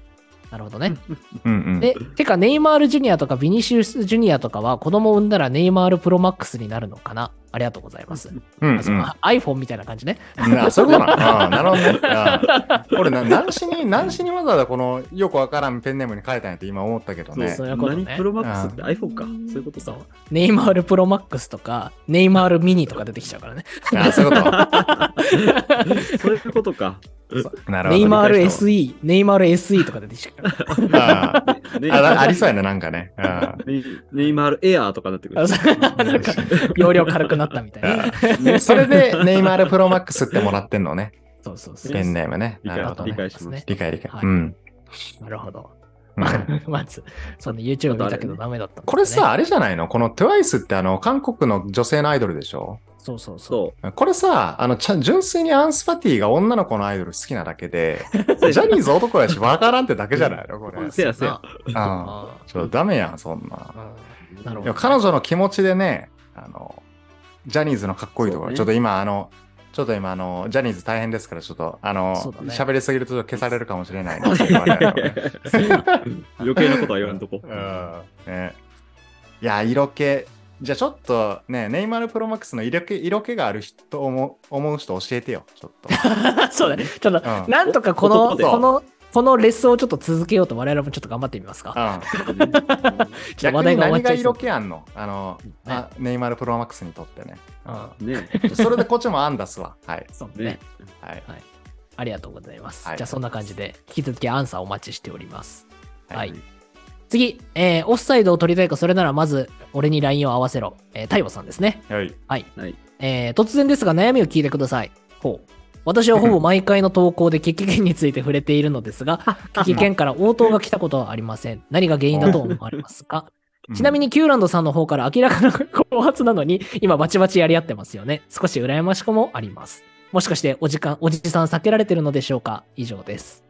なるほどね。うんうん。で、てか、ネイマールジュニアとかビニシウスジュニアとかは子供を産んだらネイマールプロマックスになるのかなありがとうございます。うんあその iPhone みたいな感じね。うん。あ、そういうことな。[LAUGHS] あなるほどね。あ俺な、何しに、[LAUGHS] 何しにわざわざこの、よくわからんペンネームに書いたんやって今思ったけどね。そういうね何プロマックスって iPhone か。そういうことそうか。。ネイマールプロマックスとか、ネイマールミニとか出てきちゃうからね。あ、そういうこと。[LAUGHS] そういうことか。なるほど。ネイマール SE、ネイマール SE とか出てきちゃうから。あねああありそうやね、なんかね。あネイネイマールエアーとかになってくるあ。そうなんか、容量軽くなったみたいな。あ [LAUGHS] それで、ネイマールプロマックスってもらってんのね。そうそうそう。ペンネームね。なるほどね。理解しまし理解理解。はいうん。なるほど。うん [LAUGHS] まず、その YouTube 見たけどダメだったねこれさ、、あれじゃないの？この TWICE ってあの、韓国の女性のアイドルでしょ？そうそうそそこれさ、あの、ちゃ純粋にアンスパティが女の子のアイドル好きなだけで、[LAUGHS] う。ジャニーズ男やし、わからんってだけじゃないの？これ。う。せやせや。ああちょっとダメやん、そんな。うんなるほど。彼女の気持ちでね、あの、ジャニーズのかっこいいところ、ねちょっと今、あの、ちょっと今、あの、ジャニーズ大変ですから、ちょっと、あの、そうだね喋、りすぎると消されるかもしれない [LAUGHS] 余計なことは言わんとこ。うんね、いや、色気。じゃあちょっとね、ネイマールプロマックスの色気色気がある人思う思う人教えてよ、ちょっと。[LAUGHS] そうだね。ちょっと、うんなんとかこの、この、このレッスンをちょっと続けようと我々もちょっと頑張ってみますか。うん、[LAUGHS] ちょっと逆話題に何がが終わっちゃいそう色気あんの？あの、あネイマールプロマックスにとってね。うんね [LAUGHS] それでこっちもアンダスわ。はい。そうねね。はい。ありがとうございます。はいじゃあそんな感じで、引き続きアンサーお待ちしております。はいはい次、えーオフサイドを取りたいか、それならまず、俺に LINE を合わせろ。えー、太陽さんですね。はい。はい。はいえー突然ですが悩みを聞いてください。ほう。私はほぼ毎回の投稿で危機剣について触れているのですが、危機剣から応答が来たことはありません。何が原因だと思われますか？ちなみに、にキューランドさんの方から明らかな後発なのに、今バチバチやり合ってますよね。少し羨ましくもあります。もしかしてお時間、おじさん避けられてるのでしょうか？以上です。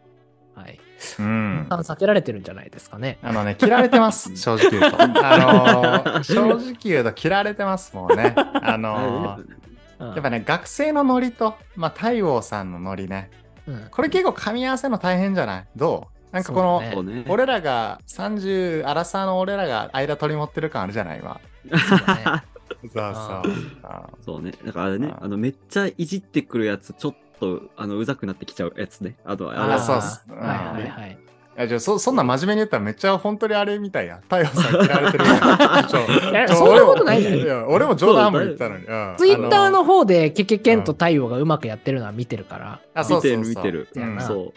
はい。うんおじさん避けられてるんじゃないですかね。あのね、切られてます、正直言うと。あのー正直言うと切られてます、もうね。あのーうんやっぱね、学生のノリと、まあ、太陽さんのノリね。うんこれ結構噛み合わせの大変じゃない？どう？なんかこの、ね。俺らが30、アラサーの俺らが間取り持ってる感あるじゃない今？そう [LAUGHS] そうそうああそうね。だからあれねあ、あの、めっちゃいじってくるやつ、ちょっと、あの、うざくなってきちゃうやつね。あと、あれそうっすはいはいはい。いやじゃあそそんな真面目に言ったらめっちゃ本当にあれみたいや。太陽さん嫌われてるやん [LAUGHS] そんなことないんじゃない俺もや俺も冗談も言ったのに。うんツイッターあの方でケケケンと太陽がうまくやってるのは見てるから。あそう見そうそうてる見てる。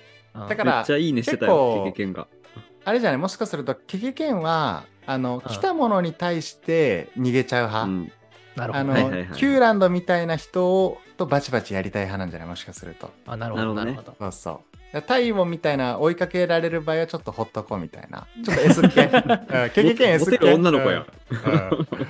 だからめっちゃいいねしてた結構よ、経験が。あれじゃないもしかするとケケケンはあのうん来たものに対して逃げちゃう派？うん。あの、なるほどね。はいはいはいキューランドみたいな人をとバチバチやりたい派なんじゃない？もしかすると。あ、なるほど、ななるほるほど。そうそう。タイモンみたいな追いかけられる場合はちょっとほっとこうみたいな。ちょっと S 系。[LAUGHS] うん、ケケケン S 系。女の子や。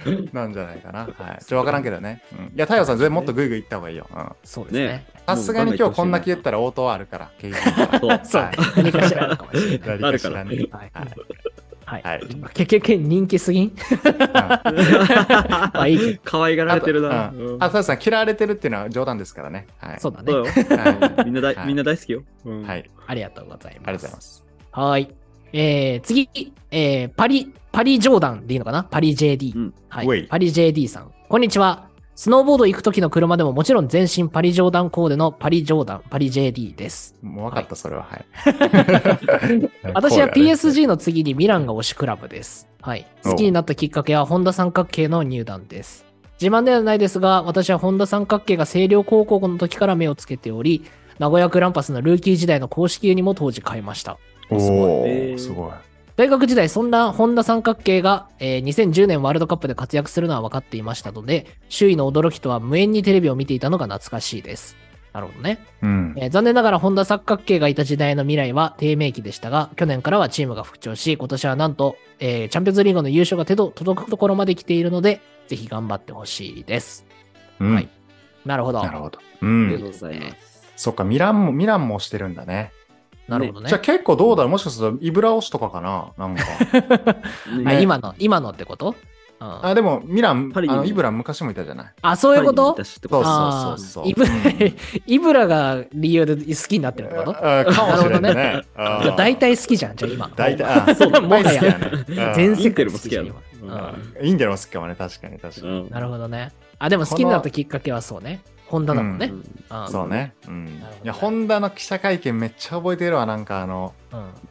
うん。うんなんじゃないかな。はい。ちょっとわからんけどね。うん、いや、太陽さん、全然もっとグイグイ行った方がいいよ。うん。そうですねね。さすがに今日こんだけ言ったら応答あるから、ケケケンから。そう。何かしらあるかもしれない。何かしらねはいはい。はい。はい。ケケケン人気すぎん？まあいいけど。可愛がられてるあな。とうんうんあ、太陽さん、嫌われてるっていうのは冗談ですからね。はい。そうだねそう。よ。はみんな大はいみんな大好きよ。うんはい。ありがとうございます。ありがとうございます。はい。えー、次、えー、パリ、パリジョーダンでいいのかな？パリ JD。うんはい。パリ JD さん。こんにちは。スノーボード行く時の車でももちろん全身パリジョーダンコーデのパリジョーダン、パリ JD です。もう分かった、それは。はい。[LAUGHS] 私は PSG の次にミランが推しクラブです。はい。お好きになったきっかけは本田三角形の入団です。自慢ではないですが、私は本田三角形が星稜高校の時から目をつけており、名古屋グランパスのルーキー時代の公式ユニも当時買いました。おすごいおえーすごい。大学時代、そんな本田三角形が、えー2010年ワールドカップで活躍するのは分かっていましたので、周囲の驚きとは無縁にテレビを見ていたのが懐かしいです。なるほどね。うん。えー残念ながら本田三角形がいた時代の未来は低迷期でしたが、去年からはチームが復調し、今年はなんと、えーチャンピオンズリーグの優勝が手と届くところまで来ているので、ぜひ頑張ってほしいです。うんはいなるほど。なるほど。うありがとん。うございます。そっか、ミランも、ミランもしてるんだね。なるほどね。じゃあ結構どうだろう？もしかすると、イブラ推しとかかな？なんか。[LAUGHS] あね。今の、今のってこと、うん、あ、でも、ミラン、パリにも。あの、イブラ昔もいたじゃない？あ、そういうこと？パリに行ったしってこと。そうあそうそう。ー。イブ [LAUGHS] イブラが理由で好きになってるってこと？あかもしれないなね。あー。じゃあ大体好きじゃん、じゃあ今。大体、あ、そう、もはや。大好きやね。[LAUGHS] うん。全世界好きじゃん好きやろ今。うん。インデルも好きかもね、確かに、確かに。うん。なるほどね。あ、でも好きになったきっかけはそうね。ホンダだもんね。そうね。うん。いや、ホンダの記者会見めっちゃ覚えてるわ、なんかあの、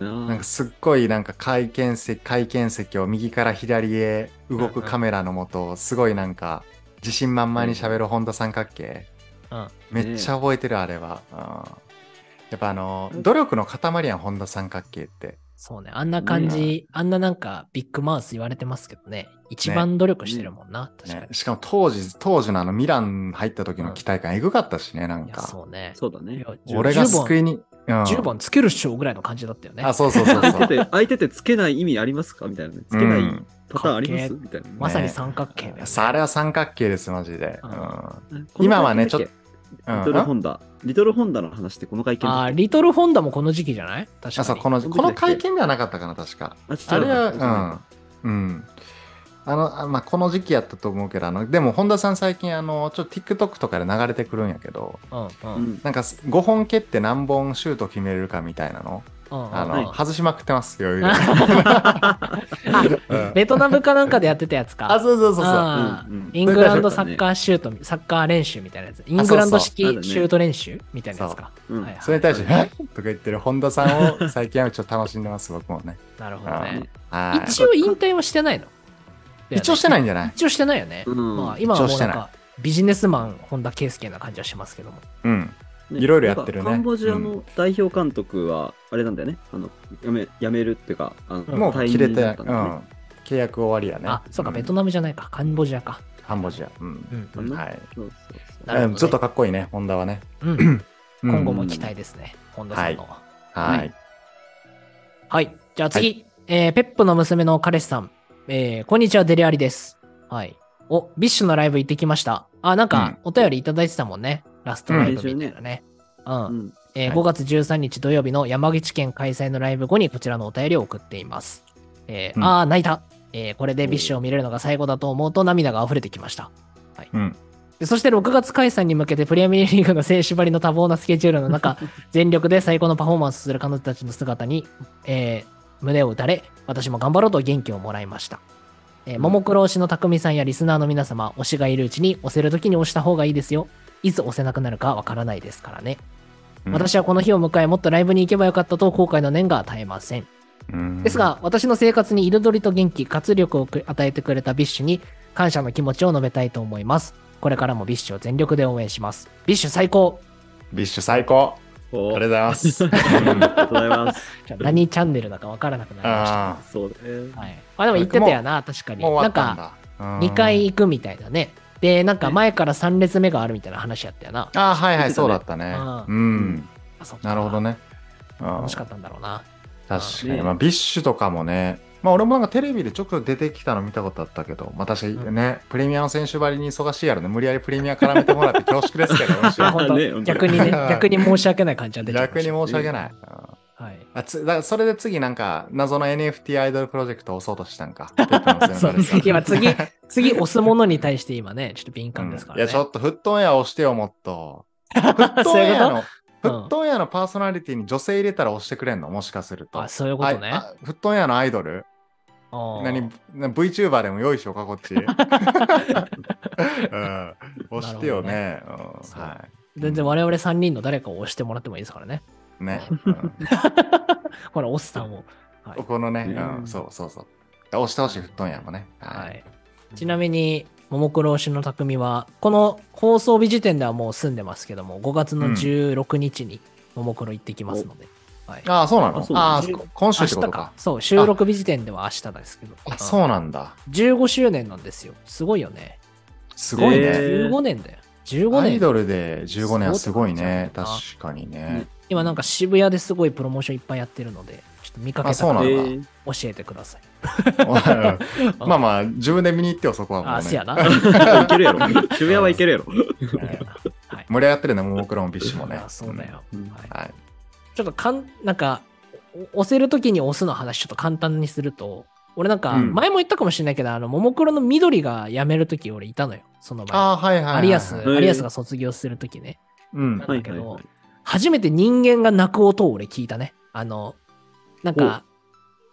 うんなんかすっごいなんか会見席、会見席を右から左へ動くカメラのもと、すごいなんか自信満々に喋る本田三角形。うんめっちゃ覚えてる、あれは。うんやっぱあの、努力の塊やん、本田三角形って。そうね。あんな感じ、あんななんかビッグマウス言われてますけどね。一番努力してるもんな。確かに。、ねしかも当時、当時のあのミラン入った時の期待感エグかったしね、なんか。そうね。そうだね俺が10救いに。うん10番つけるっしょぐらいの感じだったよね。あ、そうそうそうそう。相手て、相手てつけない意味ありますかみたいなね。つけないうんパターンありますみたいなね。まさに三角形だよね。さああれは三角形です、マジで。うん今はね会見だっけ？うんリトルホンダ。リトルホンダの話ってこの会見あリトルホンダもこの時期じゃない？確かに。あ、そう、この、この会見ではなかったかな、確か。ああれは、うん。うん。あの、あまあ、この時期やったと思うけど、あの、でも、本田さん最近、あの、ちょっと TikTok とかで流れてくるんやけど、うんうん。なんか、5本蹴って何本シュート決めれるかみたいなの、うんあの、はい外しまくってます、余裕で。あうんベトナムかなんかでやってたやつか。あ、そうそうそうそう。うんうんイングランドサッカーシュート、サッカー練習みたいなやつ。イングランド式シュート練習みたいなやつか。うんはいはいそれに対して、とか言ってる本田さんを最近はちょっと楽しんでます、僕もね。なるほどね。はい。一応引退はしてないの？一応してないんじゃない？一応してないよね。うんまあ今はもうなんかビジネスマン本田圭佑な感じはしますけども。うん。ねいろいろやってるねカンボジアの代表監督は、あれなんだよね。あの、やめ、やめるっていうか、あのうんもう退任切れて、うん。契約終わりやね。あ、そうか、んベトナムじゃないか。カンボジアか。カンボジア。うん。うんうんはい。そうそうそうなるほどねずっとかっこいいね、本田はね。うん。うん今後も期待ですね。本田さんの。はい。はい。じゃあ次、えーペップの娘の彼氏さん。えーこんにちは、デリアリです。はい。お、 BiSH のライブ行ってきました。あ、なんか、お便りいただいてたもんね。ラストライブみたいなね。うん。うん。えーはい5月13日土曜日の山口県開催のライブ後にこちらのお便りを送っています。えーうんあー、泣いた。えーこれで BiSH を見れるのが最後だと思うと涙が溢れてきました。はいうん。でそして6月開催に向けてプレミアリーグの選手ばりの多忙なスケジュールの中、[LAUGHS] 全力で最高のパフォーマンスする彼女たちの姿に、えー胸を打たれ、私も頑張ろうと元気をもらいました。えー、ももクロ推しの匠さんやリスナーの皆様、推しがいるうちに推せるときに推した方がいいですよ。いつ推せなくなるかわからないですからね。うん私はこの日を迎え、もっとライブに行けばよかったと後悔の念が絶えません。うんですが、私の生活に彩りと元気、活力をく与えてくれた BiSH に感謝の気持ちを述べたいと思います。これからも BiSH を全力で応援します。 BiSH 最高 BiSH 最高おありがとうございます。うんありがとうございます。じゃあ何チャンネルだかわからなくなりました。あそうだね。はい。あ、でも言ってたよな、確かあ、に。もうなんか、終わったんだ。うん2回行くみたいだね。で、なんか前から3列目があるみたいな話やったよな。ああ、はいはい、そうだったね。ううん。なるほど。ね。うん楽しかったんだろうな。確かに。ねまあ、 BiSH とかもね、まあ、俺もなんかテレビでちょっと出てきたの見たことあったけど、まあ、確かにね、プレミアの選手ばりに忙しいやろね。無理やりプレミア絡めてもらって恐縮ですけど、[LAUGHS] ね逆にね、逆に申し訳ない感じは出ちゃい逆に申し訳ない。うんはい。あつだからそれで次なんか謎の NFT アイドルプロジェクトを推そうとしたんか。[LAUGHS] そう今次、次押すものに対して今ね、ちょっと敏感ですからね。いや、ちょっとフットンエア押してよ、もっと。フットンエアの、フうんットンエアのパーソナリティに女性入れたら押してくれんの？もしかすると。あ、そういうことね。フットンエアのアイドル？何？な ?VTuber でも用意しようか、こっち。[LAUGHS] うん、押してよね。は全然我々3人の誰かを押してもらってもいいですからね。い。ね。[LAUGHS] うんほら、押すさんを。はい。このね、ねうん、そうそうそう。押してほしい、フットンエアもね。ははい。い、ちなみに、ももクロ推しの匠は、この放送日時点ではもう住んでますけども、5月の16日にももクロ行ってきますので。はい。ああ、そうなの？あそうあ今週明日かってことか。。そう、収録日時点では明日ですけど。あ、そうなんだ。15周年なんですよ。すごいよね。すごいね。えー15年だよ。15アイ年。ドルで15年はすごいね。確かにね。今なんか渋谷ですごいプロモーションいっぱいやってるので、ちょっと見かけあそうたらなんだえー教えてください。[LAUGHS] まあまあ、自分で見に行ってよ、そこはもうあ、ね。せやな。いけるやろ。[LAUGHS] 渋谷はいけるやろ。はい。盛り上がってるね、ももクロも BiSH もねあ。そうだよ。うんはいはい。ちょっとかん、なんか、お推せるときに推すの話ちょっと簡単にすると、俺なんか、うん前も言ったかもしれないけど、あの、ももクロの緑が辞めるとき俺いたのよ。その前。ああ、はいはいはいはい。アリアス、ーアリアスが卒業するときね。うん。なんだけどはいはいはい初めて人間が泣く音を俺聞いたね。あの、なんか、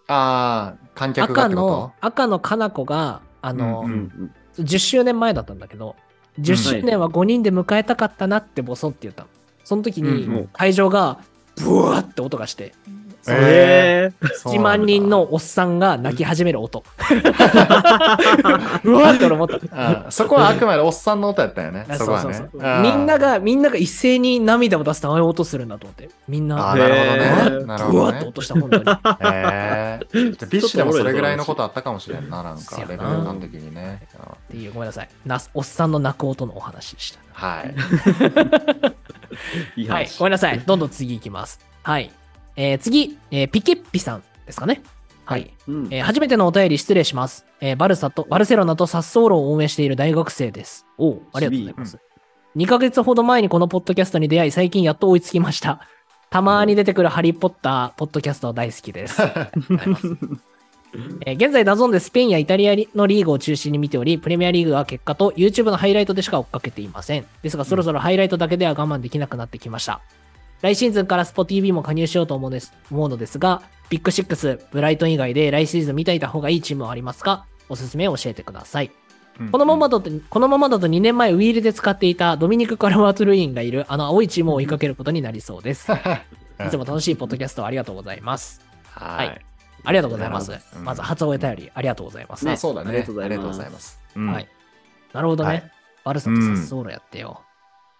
ああ、観客が赤の、赤のかな子が、あの、うんうん10周年前だったんだけど、10周年は5人で迎えたかったなってボソって言ったの。その時うんにうん。会場がブワーって音がして、とえーそう1万人のおっさんが泣き始める音。[LAUGHS] うわーって俺思った。あそこはあくまでおっさんの音やったよね。あそこはねそうそう。そうあーみんなが、みんなが一斉に涙を出すとああいう音するんだと思って。みんな、あーなるほどへね。ーなるほどねブワーって。音した、本当に。へえ。 BiSH でもそれぐらいのことあったかもしれんな、なんか、レベルの時にね。うんっていう、ごめんなさい。なおっさんの泣く音のお話でした。はい。い [LAUGHS] いはい、話ごめんなさい。どんどん次いきます。はい。えー次、えーピケッピさんですかね。はい。うんえー初めてのお便り失礼します。えーバルサと、バルセロナとサッソーロを応援している大学生です。おうありがとうございます。2ヶ月ほど前にこのポッドキャストに出会い、最近やっと追いつきました。たまに出てくるハリー・ポッター、ポッドキャスト大好きです。[LAUGHS] えー現在、 DAZN でスペインやイタリアのリーグを中心に見ており、プレミアリーグは結果と YouTube のハイライトでしか追っかけていません。ですが、そろそろハイライトだけでは我慢できなくなってきました。来シーズンから SPOTV も加入しようと思うです思うのですが、ビッグシックス、ブライトン以外で来シーズン見ていた方がいいチームはありますか？おすすめを教えてください。このままだと、このままだと2年前ウイイレで使っていたドミニク・カルバート・ルーウィンがいるあの青いチームを追いかけることになりそうです。[LAUGHS] いつも楽しいポッドキャストありがとうございます。はい。ありがとうございますまず初お便りありがとうございますね。まあそうだね。ありがとうございますはい。なるほどね。はいバルサとサッソーロやってよ。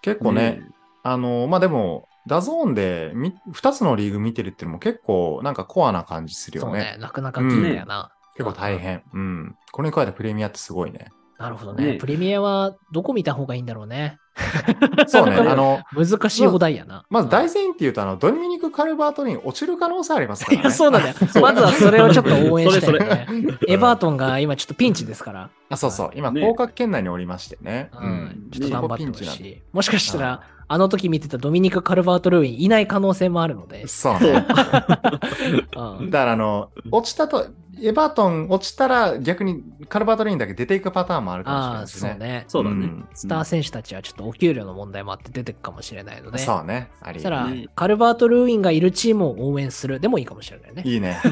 結構ね、あの、まあでも、 DAZN でみ2つのリーグ見てるっていうのも結構なんかコアな感じするよね。そうね。なかなか聞いたよな。結構大変。うん。これに加えてプレミアってすごいね。なるほどね。ねプレミアはどこ見た方がいいんだろうね。[LAUGHS] そうね。[LAUGHS] あの、難しいお題やな。まず大前提言うと、あの、ドミニク・カルバートに落ちる可能性ありますからね。いや、そうなんだよ。まずはそれをちょっと応援したいね。エバートンが今ちょっとピンチですから。あ、そうそう。今、ね降格圏内におりましてね。ううんん。ちょっと頑張ってほそこピンチなんでしい。もしかしたら、あの時見てたドミニク・カルバート・ルーインいない可能性もあるので。そうね。[LAUGHS] うんだから、あの、落ちたと、エバートン落ちたら逆にカルバートリーンだけ出ていくパターンもあるかもしれああ、ないですね。そうね。そうだね。んスター選手たちはちょっとお給料の問題もあって出てくかもしれないので。そうね。ありそしたらね、カルバート・ルーインがいるチームを応援するでもいいかもしれないね。いいね。[LAUGHS]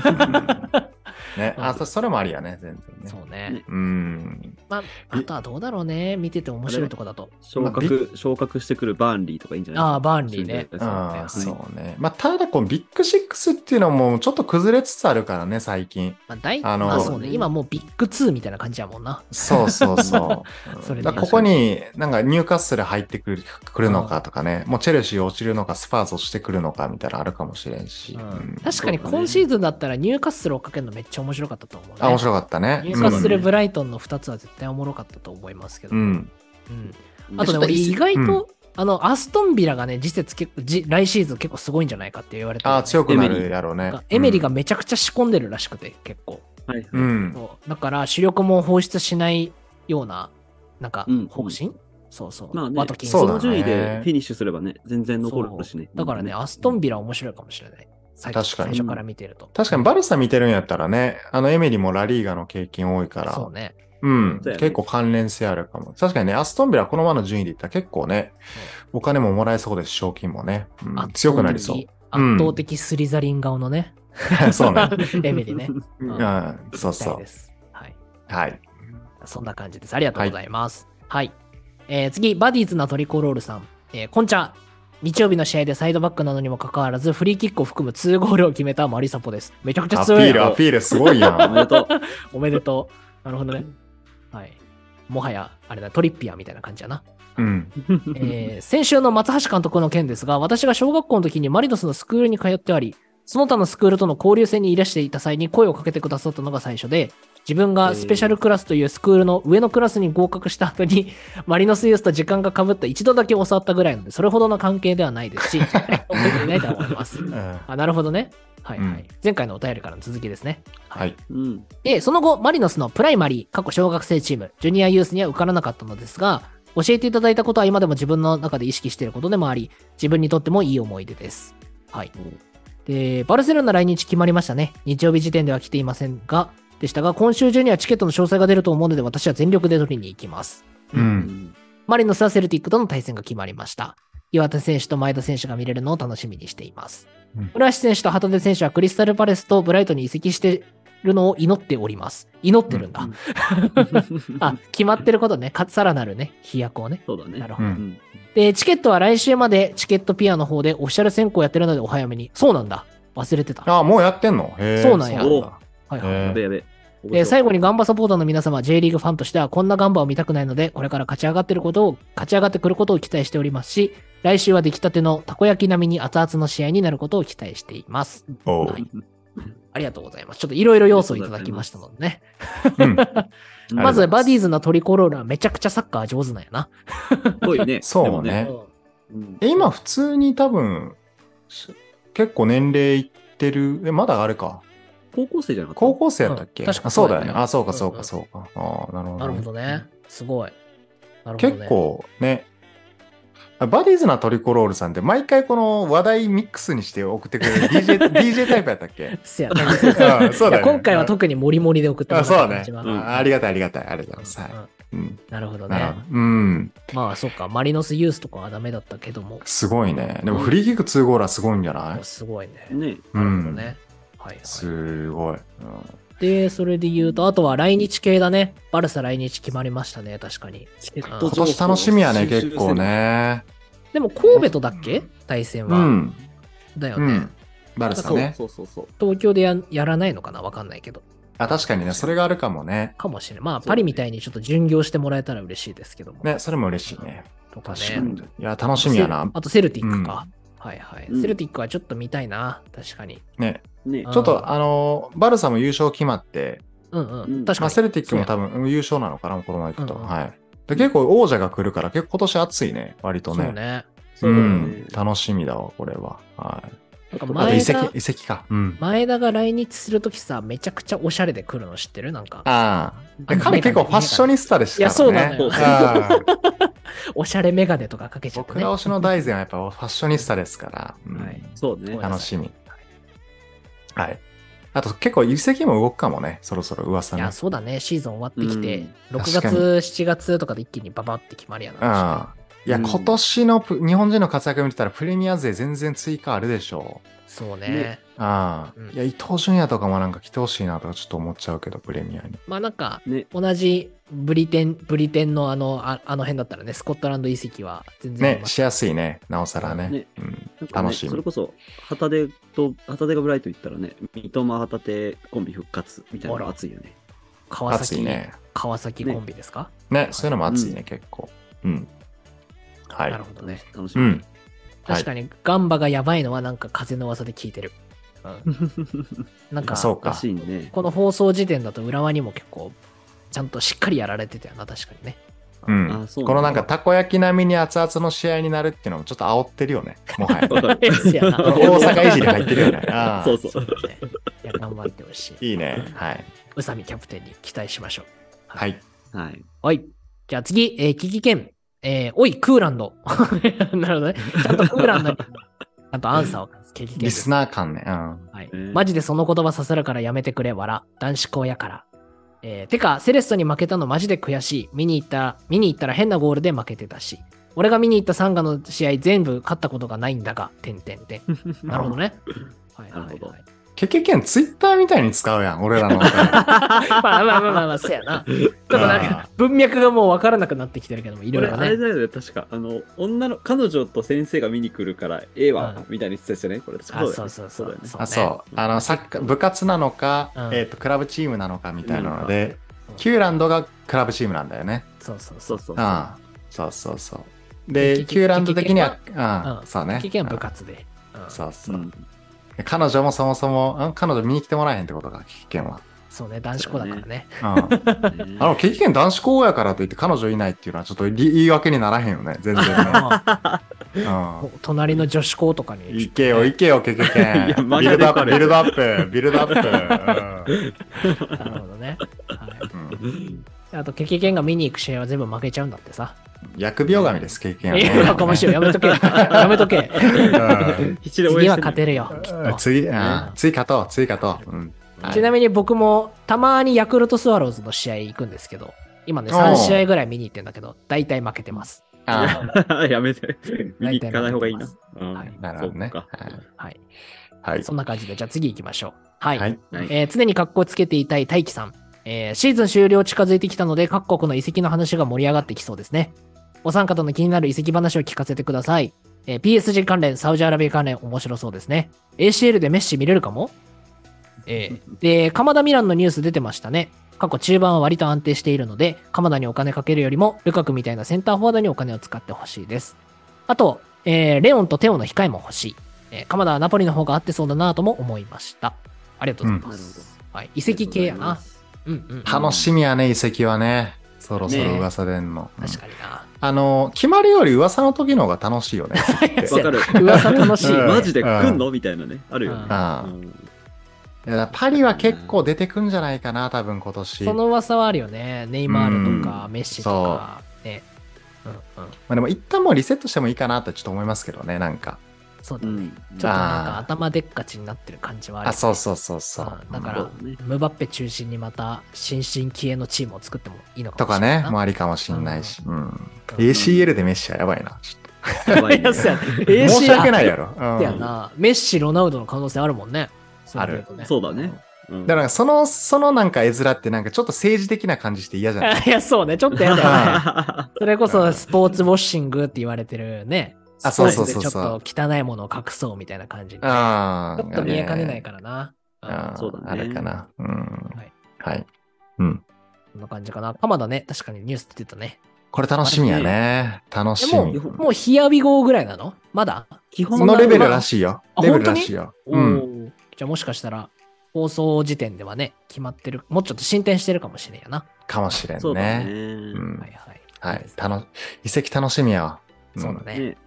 ね、あ、そそれもありやね、全然ね。そうねね。うん。まあ、あとはどうだろうね。見てて面白いとこだと。昇格、昇格してくるバーンリーとかいいんじゃない？ああ、バーンリーね。ああ、そうそうね。まあ、ただ、このビッグシックスっていうのもちょっと崩れつつあるからね、最近。まあ、大あのまあそうね。今もうビッグ2みたいな感じやもんな。そうそうそう。[LAUGHS] それでだからここに、なんかニューカッスル入ってくるくるのかとかね、もうチェルシー落ちるのか、スパーズ落ちてくるのかみたいなのあるかもしれんし。うん確かに今シーズンだったらニューカッスルをかけるのめっちゃ面白かったと思うね。あ、面白かったね。ニューカッスル、うんブライトンの2つは絶対おもろかったと思いますけど。うん。うんあとね、意外と、うあの、アストンビラがね、次節結構、じ来シーズン結構すごいんじゃないかって言われてね、あ、強くなるやろうね。エメリがめちゃくちゃ仕込んでるらしくて、結構。はいはい。うん。そうだから主力も放出しないような、なんかうん方針、そうそう。まあねワトキンその順位でフィニッシュすればね、全然残るしね。だからね、アストンビラ面白いかもしれない。最確かに最初から見てると。確かにバルサ見てるんやったらね、あのエメリもラリーガの経験多いから、そうね。うん、ね結構関連性あるかも。確かにね、アストンビラこのままの順位でいったら結構ね、お金ももらえそうです、賞金もね。うん強くなりそう。うん圧倒的スリザリン顔のね、[LAUGHS] そうね。エメリね。うんうん、そう期そう待で。す。はい。はい。そんな感じです。ありがとうございます。はい。えー次、バディーズなトリコロールさん。えーこんちゃ。日曜日の試合でサイドバックなのにもかかわらず、フリーキックを含む2ゴールを決めたマリサポです。めちゃくちゃアピ強いやんール、アピールすごいや [LAUGHS] おめでとう。おめでとう。なるほどね。はい。もはや、あれだ、トリッピアみたいな感じやな。うん。[LAUGHS] えー先週の松橋監督の件ですが、私が小学校の時にマリノスのスクールに通ってあり、その他のスクールとの交流戦にいらしていた際に声をかけてくださったのが最初で、自分がスペシャルクラスというスクールの上のクラスに合格した後に、[LAUGHS] マリノスユースと時間が被った一度だけ教わったぐらいなので、それほどの関係ではないですし、覚えていないとは思います。うんあ、なるほどね。はいはい。うん前回のお便りからの続きですね。はい。うん。で、その後、マリノスのプライマリー、過去小学生チーム、ジュニアユースには受からなかったのですが、教えていただいたことは今でも自分の中で意識していることでもあり、自分にとってもいい思い出です。はい。で、バルセロナ来日決まりましたね。日曜日時点では来ていませんが、でしたが、今週中にはチケットの詳細が出ると思うので、私は全力で取りに行きます。う。うんん。マリノスはセルティックとの対戦が決まりました。岩手選手と前田選手が見れるのを楽しみにしていますうん。村橋選手と旗手選手はクリスタルパレスとブライトに移籍してるのを祈っております。祈ってるんだ。[LAUGHS] あ、決まってることね。かさらなるね、飛躍をね。そうだね。なるほど。うんうん。で、チケットは来週までチケットピアの方でオフィシャル選考やってるのでお早めに。そうなんだ。忘れてた。はあ、もうやってんの？そうなんやだいはい。やべやべ。で、最後にガンバサポーターの皆様、J リーグファンとしてはこんなガンバを見たくないので、これから勝ち上がってることを、勝ち上がってくることを期待しておりますし、来週は出来たてのたこ焼き並みに熱々の試合になることを期待しています。はいありがとうございます。ちょっといろいろ要素をいただきましたのでね。うん。[LAUGHS] まず、バディーズ。ズのトリコローラーめちゃくちゃサッカー上手なんやな。ぽいね。[LAUGHS] そうねうんえ、今普通に多分、し結構年齢いってる。え、まだあれか。高校生じゃなかった？高校生やったっけ、うん確かあそうだよね。そうだよねあ、そうか、うんそうか、そうか。ああ、なるほど、なるほどね。すごい。なるほどね。結構ね、バディーズなトリコロールさんって毎回この話題ミックスにして送ってくれる DJ, [LAUGHS] DJ タイプやったっけ？そうだよね今回は特にモリモリで送ってもらあ、そうだね。うんあ。ありがたい、ありがたい。ありがとうございます。はいうんうんなるほどね。うん。まあ、そっか。マリノスユースとかはダメだったけども。すごいね。でもフリーキック2ゴールはすごいんじゃない？すごいね。ね。なるほどね。はい、はい。すごい。うんで、それで言うと、あとは来日系だね。バルサ来日決まりましたね、確かに。うん今年楽しみやね、結構。ね。でも、神戸とだっけ？対戦は。うん。だよねうん。。バルサそうね。そうそうそう。東京でややらないのかな？わかんないけど。あ、確かにね、それがあるかもね。かもしれない。まあ、パリみたいにちょっと巡業してもらえたら嬉しいですけども。ね、それも嬉しいね。とかね。に。いや、楽しみやな。あと、セルティックか。はいはい、うんセルティックはちょっと見たいな。確かに。ね。ね。ちょっと、あの、バルサも優勝決まって、うんうん。うん確かに。まあ、セルティックも多分。分優勝なのかな、このままいくと。うんうんはい。で結構王者が来るから、結構今年暑いね、割とね。そうね。そうんね。。楽しみだわ、これは。はい。なんかあと前田移籍、移籍か。うん。前田が来日するときさ、めちゃくちゃおしゃれで来るの知ってる？なんか。ああ。あ彼結構ファッショニスタでしたからね。いやそうな [LAUGHS] おしゃれメガネとかかけちゃってね。僕ら推しの大然はやっぱファッショニスタですから。うんはいそうね。楽しみ。はい。あと結構移籍も動くかもね、そろそろ噂ねいや、。そうだね。シーズン終わってきて、6月、確かに7月とかで一気にババって決まりやな。ああ。いや、うん今年のプ日本人の活躍見てたらプレミア勢全然追加あるでしょそうね。ああ、うんいや、伊東純也とかもなんか来てほしいなとかちょっと思っちゃうけど、プレミアに。まあなんか、ね。同じブリテン、ブリテンのあの、ああの辺だったらね、スコットランド移籍は全然ねしやすいね、なおさらね。ねうん、楽しみそれこそ、旗手と、旗手がブライト行ったらね、三笘旗手コンビ復活みたいなのが熱いよね。川崎、熱いね。川崎コンビですか、ね、そういうのも熱いね、うん結構。うん。はい。なるほどね。楽しみ。うん。確かに、ガンバがやばいのはなんか風の噂で聞いてる。うん、なんか、そうか。らしいね。この放送時点だと浦和にも結構、ちゃんとしっかりやられてたよな、確かにね。うんあそうなんだこのなんかたこ焼き並みに熱々の試合になるっていうのもちょっと煽ってるよね。[LAUGHS] もはや。[LAUGHS] 大阪いじり入ってるよね。[LAUGHS] ああそうそう。ねいや、頑張ってほしい。いいね。はい。宇佐美キャプテンに期待しましょう。はい。はい。はい。じゃあ次、えー、危機剣。えー、おい、クーランド。なるほどね。ちゃんとクーランドに、ちゃんとアンサーをリスナー感ね。うん。はいえーマジでその言葉刺さるからやめてくれ、わら。男子校やから。えーてか、セレッソに負けたのマジで悔しい。見に行ったら、見に行ったら変なゴールで負けてたし。俺が見に行ったサンガの試合全部勝ったことがないんだが、てんてんてん。[LAUGHS] なるほどね。はいはい、はい。なるほどケケケンツイッターみたいに使うやん、俺らの。[LAUGHS] まあまあまあまあまあ、そうやな。ちょっとなんか、文脈がもう分からなくなってきてるけども、いろい俺、ろね。あれだよね、確か。あの、女の、彼女と先生が見に来るから、ええわうん、みたいに言ってた人ね。これ、あそうそうそうだよね。そうあ、そう。あの、サッカー、部活なのか、うんえっと、クラブチームなのかみたいなので、うんキューランドがクラブチームなんだよね。そうそうそう。そうそうそう。ああそうそうそう。で、キューランド的には、キああうんそうね。経験は部活で。うんそうそうう。ん彼女もそもそも、ん彼女見に来てもらえへんってことか、危険は。そうね、男子校だからね。うん、あの、経験男子校やからといって彼女いないっていうのはちょっと理言い訳にならへんよね、全然ね。[LAUGHS] うん隣の女子校とかに。行けよ、行けよ、経験ビルドアップ、ビルドアップ、ビルドアップ。[LAUGHS] なるほどね。はいあと、ケケケンが見に行く試合は全部負けちゃうんだってさ。疫病神です、経験はや、めとけ。やめとけ。[LAUGHS] [LAUGHS] 次は勝てるよ。次、あ次勝とう、次勝とう。うんはいちなみに僕もたまにヤクルトスワローズの試合行くんですけど、今ね、おう3試合ぐらい見に行ってんだけど、大体負けてます。あ [LAUGHS] やめて。見に行かない方がいいな。なるほどねはい。はい。そんな感じで、じゃあ次行きましょう。はい。えー常に格好つけていたい大輝さん。えーシーズン終了近づいてきたので、各国の遺跡の話が盛り上がってきそうですね。お三方の気になる遺跡話を聞かせてください。えー PSG 関連、サウジアラビア関連、面白そうですね。ACL でメッシ見れるかも？えー [LAUGHS] で、鎌田ミランのニュース出てましたね。過去中盤は割と安定しているので、鎌田にお金かけるよりも、ルカクみたいなセンターフォワードにお金を使ってほしいです。あと、えーレオンとテオの控えも欲しい。えー鎌田はナポリの方が合ってそうだなとも思いました。ありがとうございます。はい、遺跡系やな。うんうん。楽しみやね、遺跡はね。そろそろね噂出んの。うん確かにな。あの、決まるより噂の時の方が楽しいよね。[LAUGHS] わかる。噂楽しい。うんマジで来んのみたいなね。あるよね。ああうんいやパリは結構出てくんじゃないかな、多分今年。その噂はあるよね。ネイマールとか、メッシとか。ね。うんうん。まあ、でも一旦もうリセットしてもいいかなってちょっと思いますけどね、なんか。そうだね。うん。ちょっとなんか頭でっかちになってる感じはあるよあ、ね。そうそうそうそう。うんだからねムバッペ中心にまた新進気鋭のチームを作ってもいいのかとかもしれないな。ね、もありかもしんないし。うん。うん ACL でメッシはやばいな。ちょっやばいね [LAUGHS] 申し訳ないやろ。うんやな。メッシ、ロナウドの可能性あるもんね。あるそうだね。うんだからその、そのなんか絵面ってなんかちょっと政治的な感じして嫌じゃない？[LAUGHS] いや、そうね。ちょっとやだよね。それこそスポーツウォッシングって言われてるね。あそうそうそうそうでちょっと汚いものを隠そうみたいな感じああ。ょっと見えかねないからな。うんあーそうだねあるかな。うん。はい。はい。うん。こんな感じかな。鎌田ね、確かにニュース出てたね。これ楽しみやね。楽しえもみ。う、もうヒアビゴーぐらいなの？まだ？基本そのレベルらしいよ。あレベルらしいよ。おうん。ーじゃあもしかしたら、放送時点ではね、決まってる。もうちょっと進展してるかもしれんやな。かもしれんそうだね。ね。うんはいはい。はい。たの遺跡楽しみやわ。んそうだね。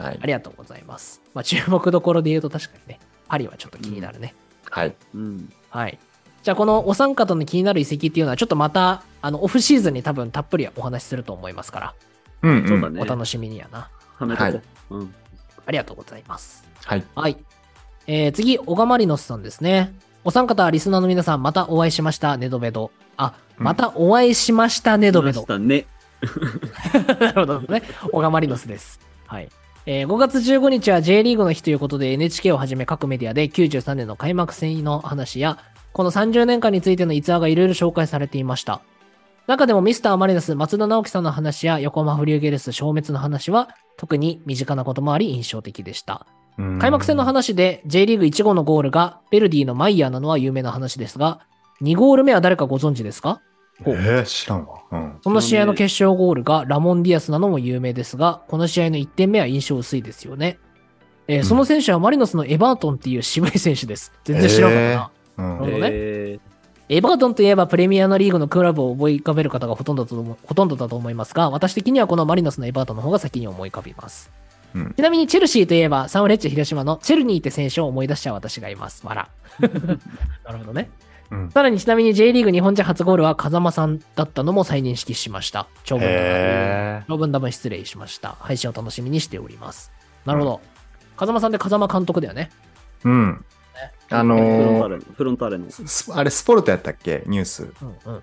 ねはい。はいあ。りがとうございます。まあ、注目どころで言うと確かにね、パリはちょっと気になるね。はい。うん。はい。じゃあ、このお三方の気になる遺跡っていうのは、ちょっとまた、あの、オフシーズンに多分たっぷりお話しすると思いますから、うん、うん。そうだね。お楽しみにやな。はめとこう。うん。ありがとうございます。はい。はい。えー、次、小川マリノスさんですね。お三方、リスナーの皆さん、またお会いしました、ネドベド。あ、うんまたお会いしました、ネドベドまし。たね。[LAUGHS] なるほどね。小川マリノスです。はい。えー5月15日は J リーグの日ということで NHK をはじめ各メディアで93年の開幕戦の話やこの30年間についての逸話がいろいろ紹介されていました。中でもミスターマリノス松田直樹さんの話や横浜フリューゲルス消滅の話は特に身近なこともあり印象的でした。うん開幕戦の話で J リーグ1号のゴールがベルディのマイヤーなのは有名な話ですが2ゴール目は誰かご存知ですか？えー、知らんわ。うん。その試合の決勝ゴールがラモン・ディアスなのも有名ですが、この試合の1点目は印象薄いですよね。えーうんその選手はマリノスのエバートンっていう渋い選手です。全然知らなかったな。うんなるほどねえエバートンといえばプレミアのリーグのクラブを思い浮かべる方がほとんどだと思うほとんどだと思いますが、私的にはこのマリノスのエバートンの方が先に思い浮かびます。うんちなみにチェルシーといえばサンフレッチェ広島のチェルニーって選手を思い出しちゃう私がいます。わら。[LAUGHS] なるほどね。うんさらにちなみに J リーグ日本人初ゴールは風間さんだったのも再認識しました。長文だ長文多分失礼しました。配信を楽しみにしております。なるほど。風間さんで風間監督だよね。ーうん。あフロンタのー。フロンターレの。スあれ、スポルトやったっけ？ニュース。うんうん。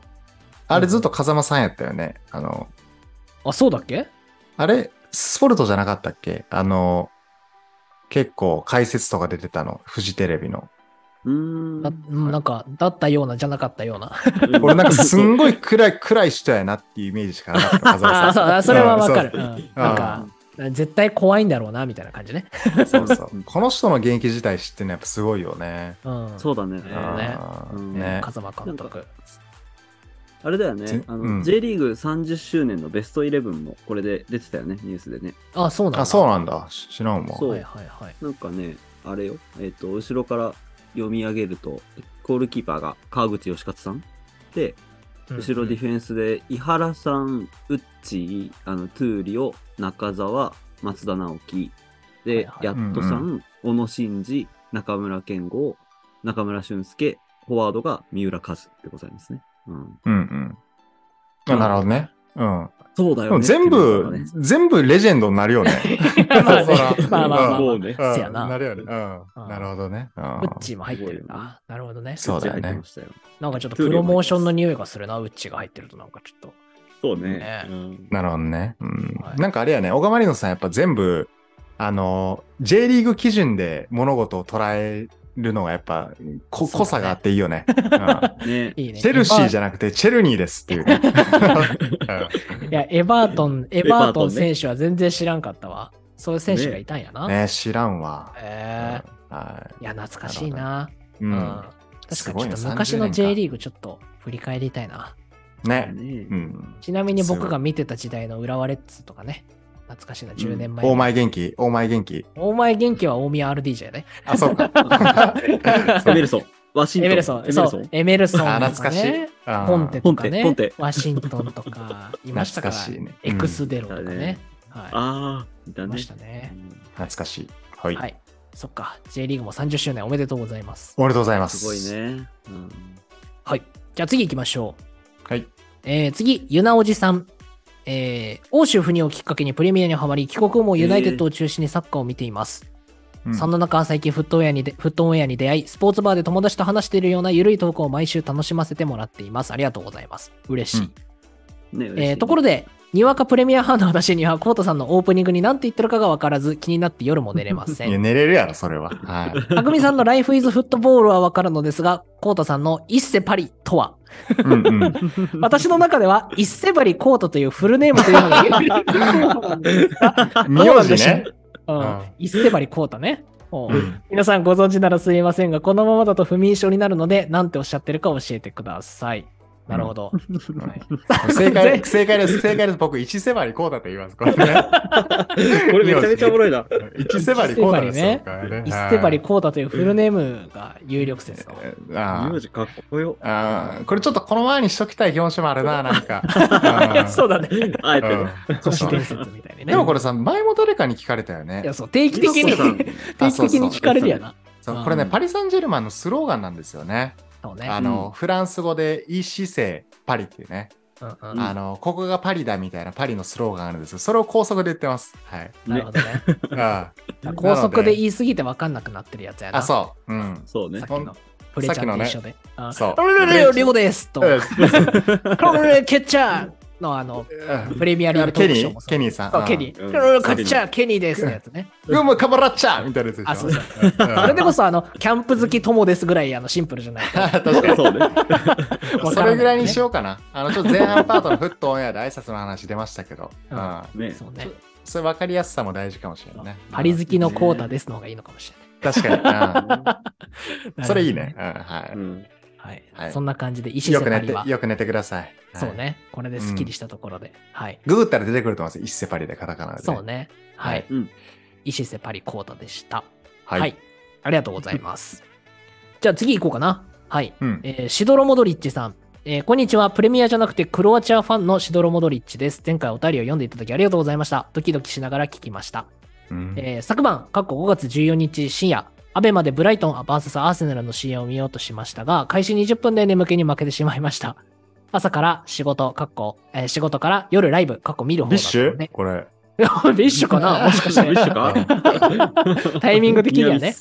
あれずっと風間さんやったよね。あの、あ、そうだっけ？あれ、スポルトじゃなかったっけ？あの、結構解説とか出てたの。フジテレビの。うーんなうんなんか、だったような、じゃなかったような。俺なんかすんごい暗い、暗い人やなっていうイメージしかなかった。風 [LAUGHS] 間あ、さんそうあそれはわかる。なんか、絶対怖いんだろうな、みたいな感じね。そうそう。この人の現役自体知ってるのやっぱすごいよね。うん。そうだね。ね。風間監督。ああれだよねぜ。あの、うん J リーグ30周年のベストイレブンもこれで出てたよね、ニュースでね。あ、そうなんだ。あ、そうなんだ。し知らんわ。そうはいはいはい。なんかね、あれよ、えっ、と、後ろから読み上げると、ゴールキーパーが川口義勝さん？で、後ろディフェンスで、井原さん、ウッチー、あの、トゥーリオ、中澤、松田直樹、で、はいはいヤットさん、うん小野伸二、中村健吾、中村俊介、フォワードが三浦和でございますね。うん。うんうん。あなるほどね。うん。そうだよね。全部ね、全部レジェンドになるよね。[LAUGHS] まあねまあまあまあまあ。ねうんせやななるよね。うん。うんなるほどね。うんウッチーも入ってるんすごいよだ。なるほどね。そうだよね。なんかちょっとプロモーションの匂いがするな、ウッチーが入ってるとなんかちょっと。そうね。ねうんなるほどね。うんはいなんかあれやね、小川マリノさんやっぱ全部、あの、J リーグ基準で物事を捉えるのがやっぱ、こ濃さがあっていいよね。[LAUGHS] うんね。いいね。チェルシーじゃゃなくてチェルニーですっていうね。いや、エバートン、エバートン選手は全然知らんかったわ。そういう選手がいたんやな。うんね知らんわ。えはいや、懐かしいな。い。ううんん。確かにちょっと昔30の年 J かリーグちょっと振り返りたいな。ね。ねうん。ちなみに僕が見てた時代の浦和レッズとかね。懐かしいな、10年前。大前元気、大前元気？大前元気は大宮 RD じゃね。あ、そうか。[LAUGHS] エメルソン。ワシントン。エメルソン、エメルソンそう、エメルソンね。懐かしい。あポンテとかね。ポンテワシントンとか、いましたから。懐かしいねエクスデロとかうんね。はい。ああ、いたね。いましたね。懐かしい。はい。はい。そっか。J リーグも30周年おめでとうございます。おめでとうございますす。ごい。ね。うんはい。じゃあ次行きましょう。はい。えー、次、ユナおじさん。えー、欧州赴任をきっかけにプレミアにハマり、帰国後もユナイテッドを中心にサッカーを見ています。うんそんな中、最近フットウェアにで、フットウェアに出会い、スポーツバーで友達と話しているようなゆるいトークを毎週楽しませてもらっています。ありがとうございます。嬉しい。ねえーところで、にわかプレミアハーの私には、コートさんのオープニングに何て言ってるかがわからず、気になって夜も寝れませいや、ん。寝れるやろ、それは。はい。たくみさんの Life is Football はわかるのですが、コートさんの一世パリとは、うんうん。[LAUGHS] 私の中では、一世パリコートというフルネームというのが [LAUGHS] 名字ね。うんうん一世張りコータね。うん皆さんご存知ならすいませんが、このままだと不眠症になるので、何ておっしゃってるか教えてください。なるほど。はい [LAUGHS] 正解、[LAUGHS] 正解です。正解です。僕、一セバリこうだと言います。これね。[LAUGHS] これめちゃめちゃおもろいな。一セバリこうだですよ。ねこれね一世張りコータというフルネームが有力説と。あ名字かっこよ。あこれちょっとこの前にしときたい気持ちもあるな、なんか。そうだね。あえて都市伝説みたいにね。でもこれさ、前も誰かに聞かれたよねいや、。そう、定期的に、定期的に聞かれるやな。これね、パリ・サンジェルマンのスローガンなんですよね。そうね。あの、フランス語で、いい姿勢、パリっていうね。うんうんんあの、ここがパリだみたいなパリのスローガンあるんですよ。それを高速で言ってます。はい。[LAUGHS] なるほどね。[LAUGHS] あ高速で言いすぎて分かんなくなってるやつやな。あ、そう。うん。そうねさっ。きのプレちゃんと一緒で。あそうルルルルリゴですと。うんルルルケッチャーのあの、プレミアリーグトケニーークショーもケニー？さん。そう、ケニー。うんルルルケッチャー、ケニーですのやつね。うん。もうカバラッチャーみたいなやつでしょ。あそうそうんあれでこそ、あの、キャンプ好き友ですぐらい、あの、シンプルじゃない。確かに。そうね。[LAUGHS] それぐらいにしよようかな。あの、ちょっと前半パートのフットオンエアで挨拶の話出ましたけど。ううん。そうね。それ分かりやすさも大事かもしれないね。パリ好きのコータですの方がいいのかもし確かに。れない。うん [LAUGHS] それいいね。うん、はうんはい。はいそんな感じで、い。石よく寝て瀬パリは、。よく寝てください。はいそう。ね。これでスッキリしたところで。はい。ググったら出てくると思います。一世パリでカタカナで。そう。ね。ははいい。うん石瀬パリコータでした。ははい。ありがとうございます。[LAUGHS] じゃあ次行こうかな。はい。うん。えーシドロモドリッチさん。えーこんにちは。プレミアじゃなくてクロアチアファンのシドロモドリッチです。前回お便りを読んでいただきありがとうございました。ドキドキしながら聞きました。うんえー昨晩、過去5月14日深夜、アベマでブライトン VS アーセナルの試合を見ようとしましたが、開始20分で眠気に負けてしまいました。朝から仕事、かっこ、えー仕事から夜ライブ、かっこ見る方ビッシだったので。ュこれ。[LAUGHS] ビッシュかな？もしかして。ビッシュか？[LAUGHS] タイミング的にはね。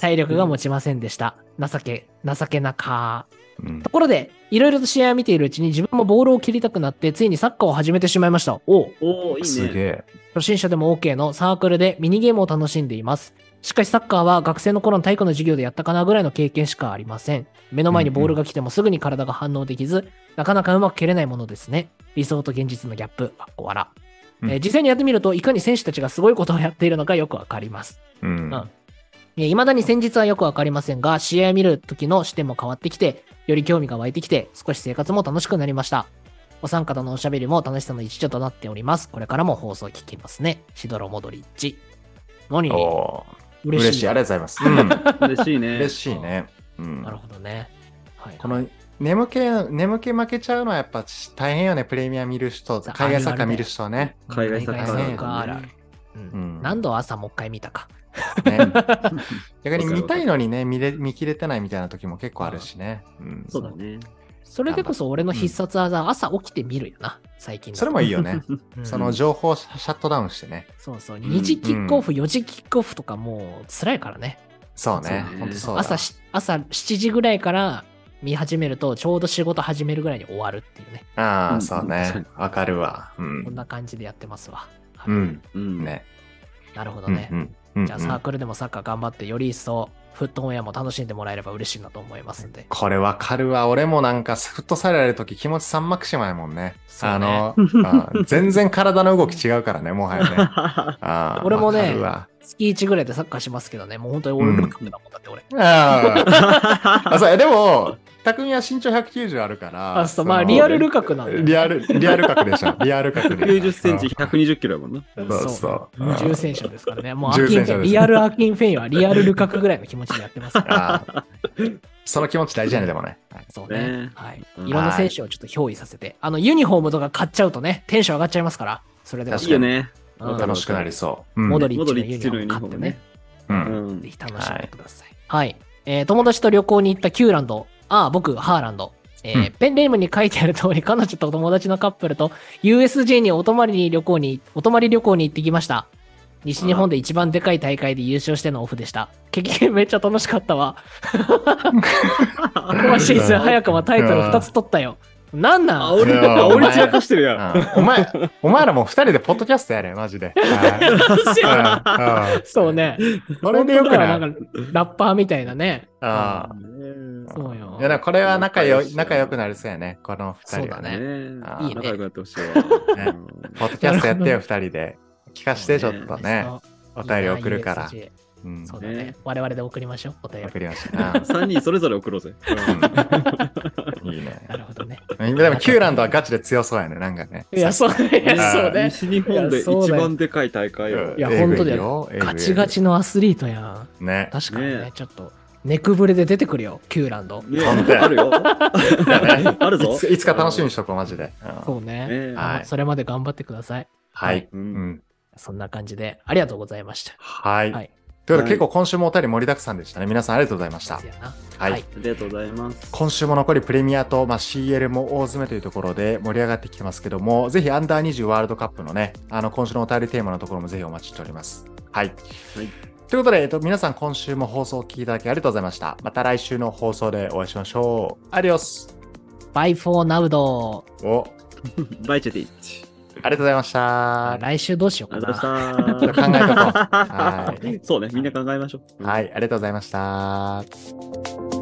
体力が持ちませんでした。情け、情けなか。うんところで、いろいろと試合を見ているうちに自分もボールを蹴りたくなって、ついにサッカーを始めてしまいました。おおいいね。すげえ。初心者でも OK のサークルでミニゲームを楽しんでいます。しかしサッカーは学生の頃の体育の授業でやったかなぐらいの経験しかありません。目の前にボールが来てもすぐに体が反応できず、なかなかうまく蹴れないものですね。理想と現実のギャップ、かっこ笑。うんえー実際にやってみると、いかに選手たちがすごいことをやっているのかよくわかります。うんうんいまだに先日はよくわかりませんが、試合を見る時の視点も変わってきて、より興味が湧いてきて、少し生活も楽しくなりました。お三方のおしゃべりも楽しさの一助となっております。これからも放送聞きますね。シドロモドリッチ。何嬉しい。嬉しい。ありがとうございます。うん嬉しいね。嬉しいね。うんなるほどね。はい。この眠気、眠気負けちゃうのはやっぱ大変よね、プレミア見る人、そう海外サッカー見る人はね。海外サッカーねあるある。ううんん、何度朝もう一回見たか。ね [LAUGHS] 逆に見たいのにね見れ、見切れてないみたいな時も結構あるしね。うんそうだね。それでこそ俺の必殺技、朝起きて見るよな、最近それもいいよね。[LAUGHS] うんその情報をシャットダウンしてね。そうそう、2時キックオフ、4時キックオフとかもう辛いからね。そうね。そうね本当そうだ。朝し朝7時ぐらいから見始めると、ちょうど仕事始めるぐらいに終わるっていうね。ああ、うんそうね。わかるわ。うこんん。な感じでやってますわ。うん。うん。ね。なるほどね。うんうんうんじゃあサークルでもサッカー頑張って、より一層フットオンエアも楽しんでもらえれば嬉しいなと思いますんで。これわかるわ。俺もなんかフットサルやるとき気持ち三幕島やもんね。ねあの、[LAUGHS] うん全然体の動き違うからね、もはやね。あ [LAUGHS] ー俺もね月1ぐらいでサッカーしますけどね、もう本当に俺ルカクだもんだって俺。あーあ、そうや、でも、匠は身長190あるから。あ、そう、まあのリアルルカクなんだよねリアル、リアルルカクでしょ。[LAUGHS] リアルルカクで。90センチ、120キロやもんな。そうそう無重戦車ですからね。もうア重キンフェイン、リアルアキンフェインはリアルルカクぐらいの気持ちでやってますから。[LAUGHS] その気持ち大事やね、でもね。はいそうねね。はい。うんいろんな選手をちょっと憑依させて、あの、ユニフォームとか買っちゃうとね、テンション上がっちゃいますから、それでもね。楽しくなりそう。うんモドリッチユニフォーム買ってね、。う。うんんぜ。ひ楽しんでください。はい。えー友達と旅行に行ったキューランド、ああ、僕、ハーランド。えーうんペンネームに書いてある通り、彼女と友達のカップルと USJ にお泊まりに旅行に、お泊まり旅行に行ってきました。西日本で一番でかい大会で優勝してのオフでした。結局めっちゃ楽しかったわ。[LAUGHS] 今シーズン早くもタイトル2つ取ったよ。なんなん？あ、俺、いや俺散らかしてるやん。うんお前、お前らもう二人でポッドキャストやれ、マジで。[LAUGHS] そうね。うんそれでよくない？なんかラッパーみたいなね。ああそうよ。いや、これは仲良仲良くなりそうやね、この二人はそうだね。いいね仲良くなってほしいわ。ねポッドキャストやってよ、二人で。聞かして、ちょっとね。お便り送るから。そうだねね。我々で送りましょう、お便り。送りました。3人それぞれ送ろうぜ。うんいいね。[LAUGHS] なるほどね。でも、キューランドはガチで強そうやね、なんかね。いや、そうね。いやそうね。西日本で一番でかい大会いや本当だよガチガチのアスリートやん。ね。確かにねね、ちょっと、ネクブレで出てくるよ、キューランド。あるよ。[LAUGHS] あるぞい。ついつか楽しみにしとこう、マジで。うんそうね。ねはいそれまで頑張ってください。はい。そんな感じで、ありがとうございました。はい。はいということで、結構今週もお便り盛りだくさんでしたね。皆さんありがとうございましたはいはい。ありがとうございます。今週も残りプレミアと、まあ、CL も大詰めというところで盛り上がってきてますけども、ぜひアンダー20ワールドカップのね、あの今週のお便りテーマのところもぜひお待ちしております。はい。はいということで、えっと、皆さん今週も放送をお聞きいただきありがとうございました。また来週の放送でお会いしましょう。アディオスバイフォーナウド。お、バイチェティッチ。ありがとうございました。来週どうしようかありがとうございな。ました。考えとこう [LAUGHS] はそうね、みんな考えましょう。はい、ありがとうございました。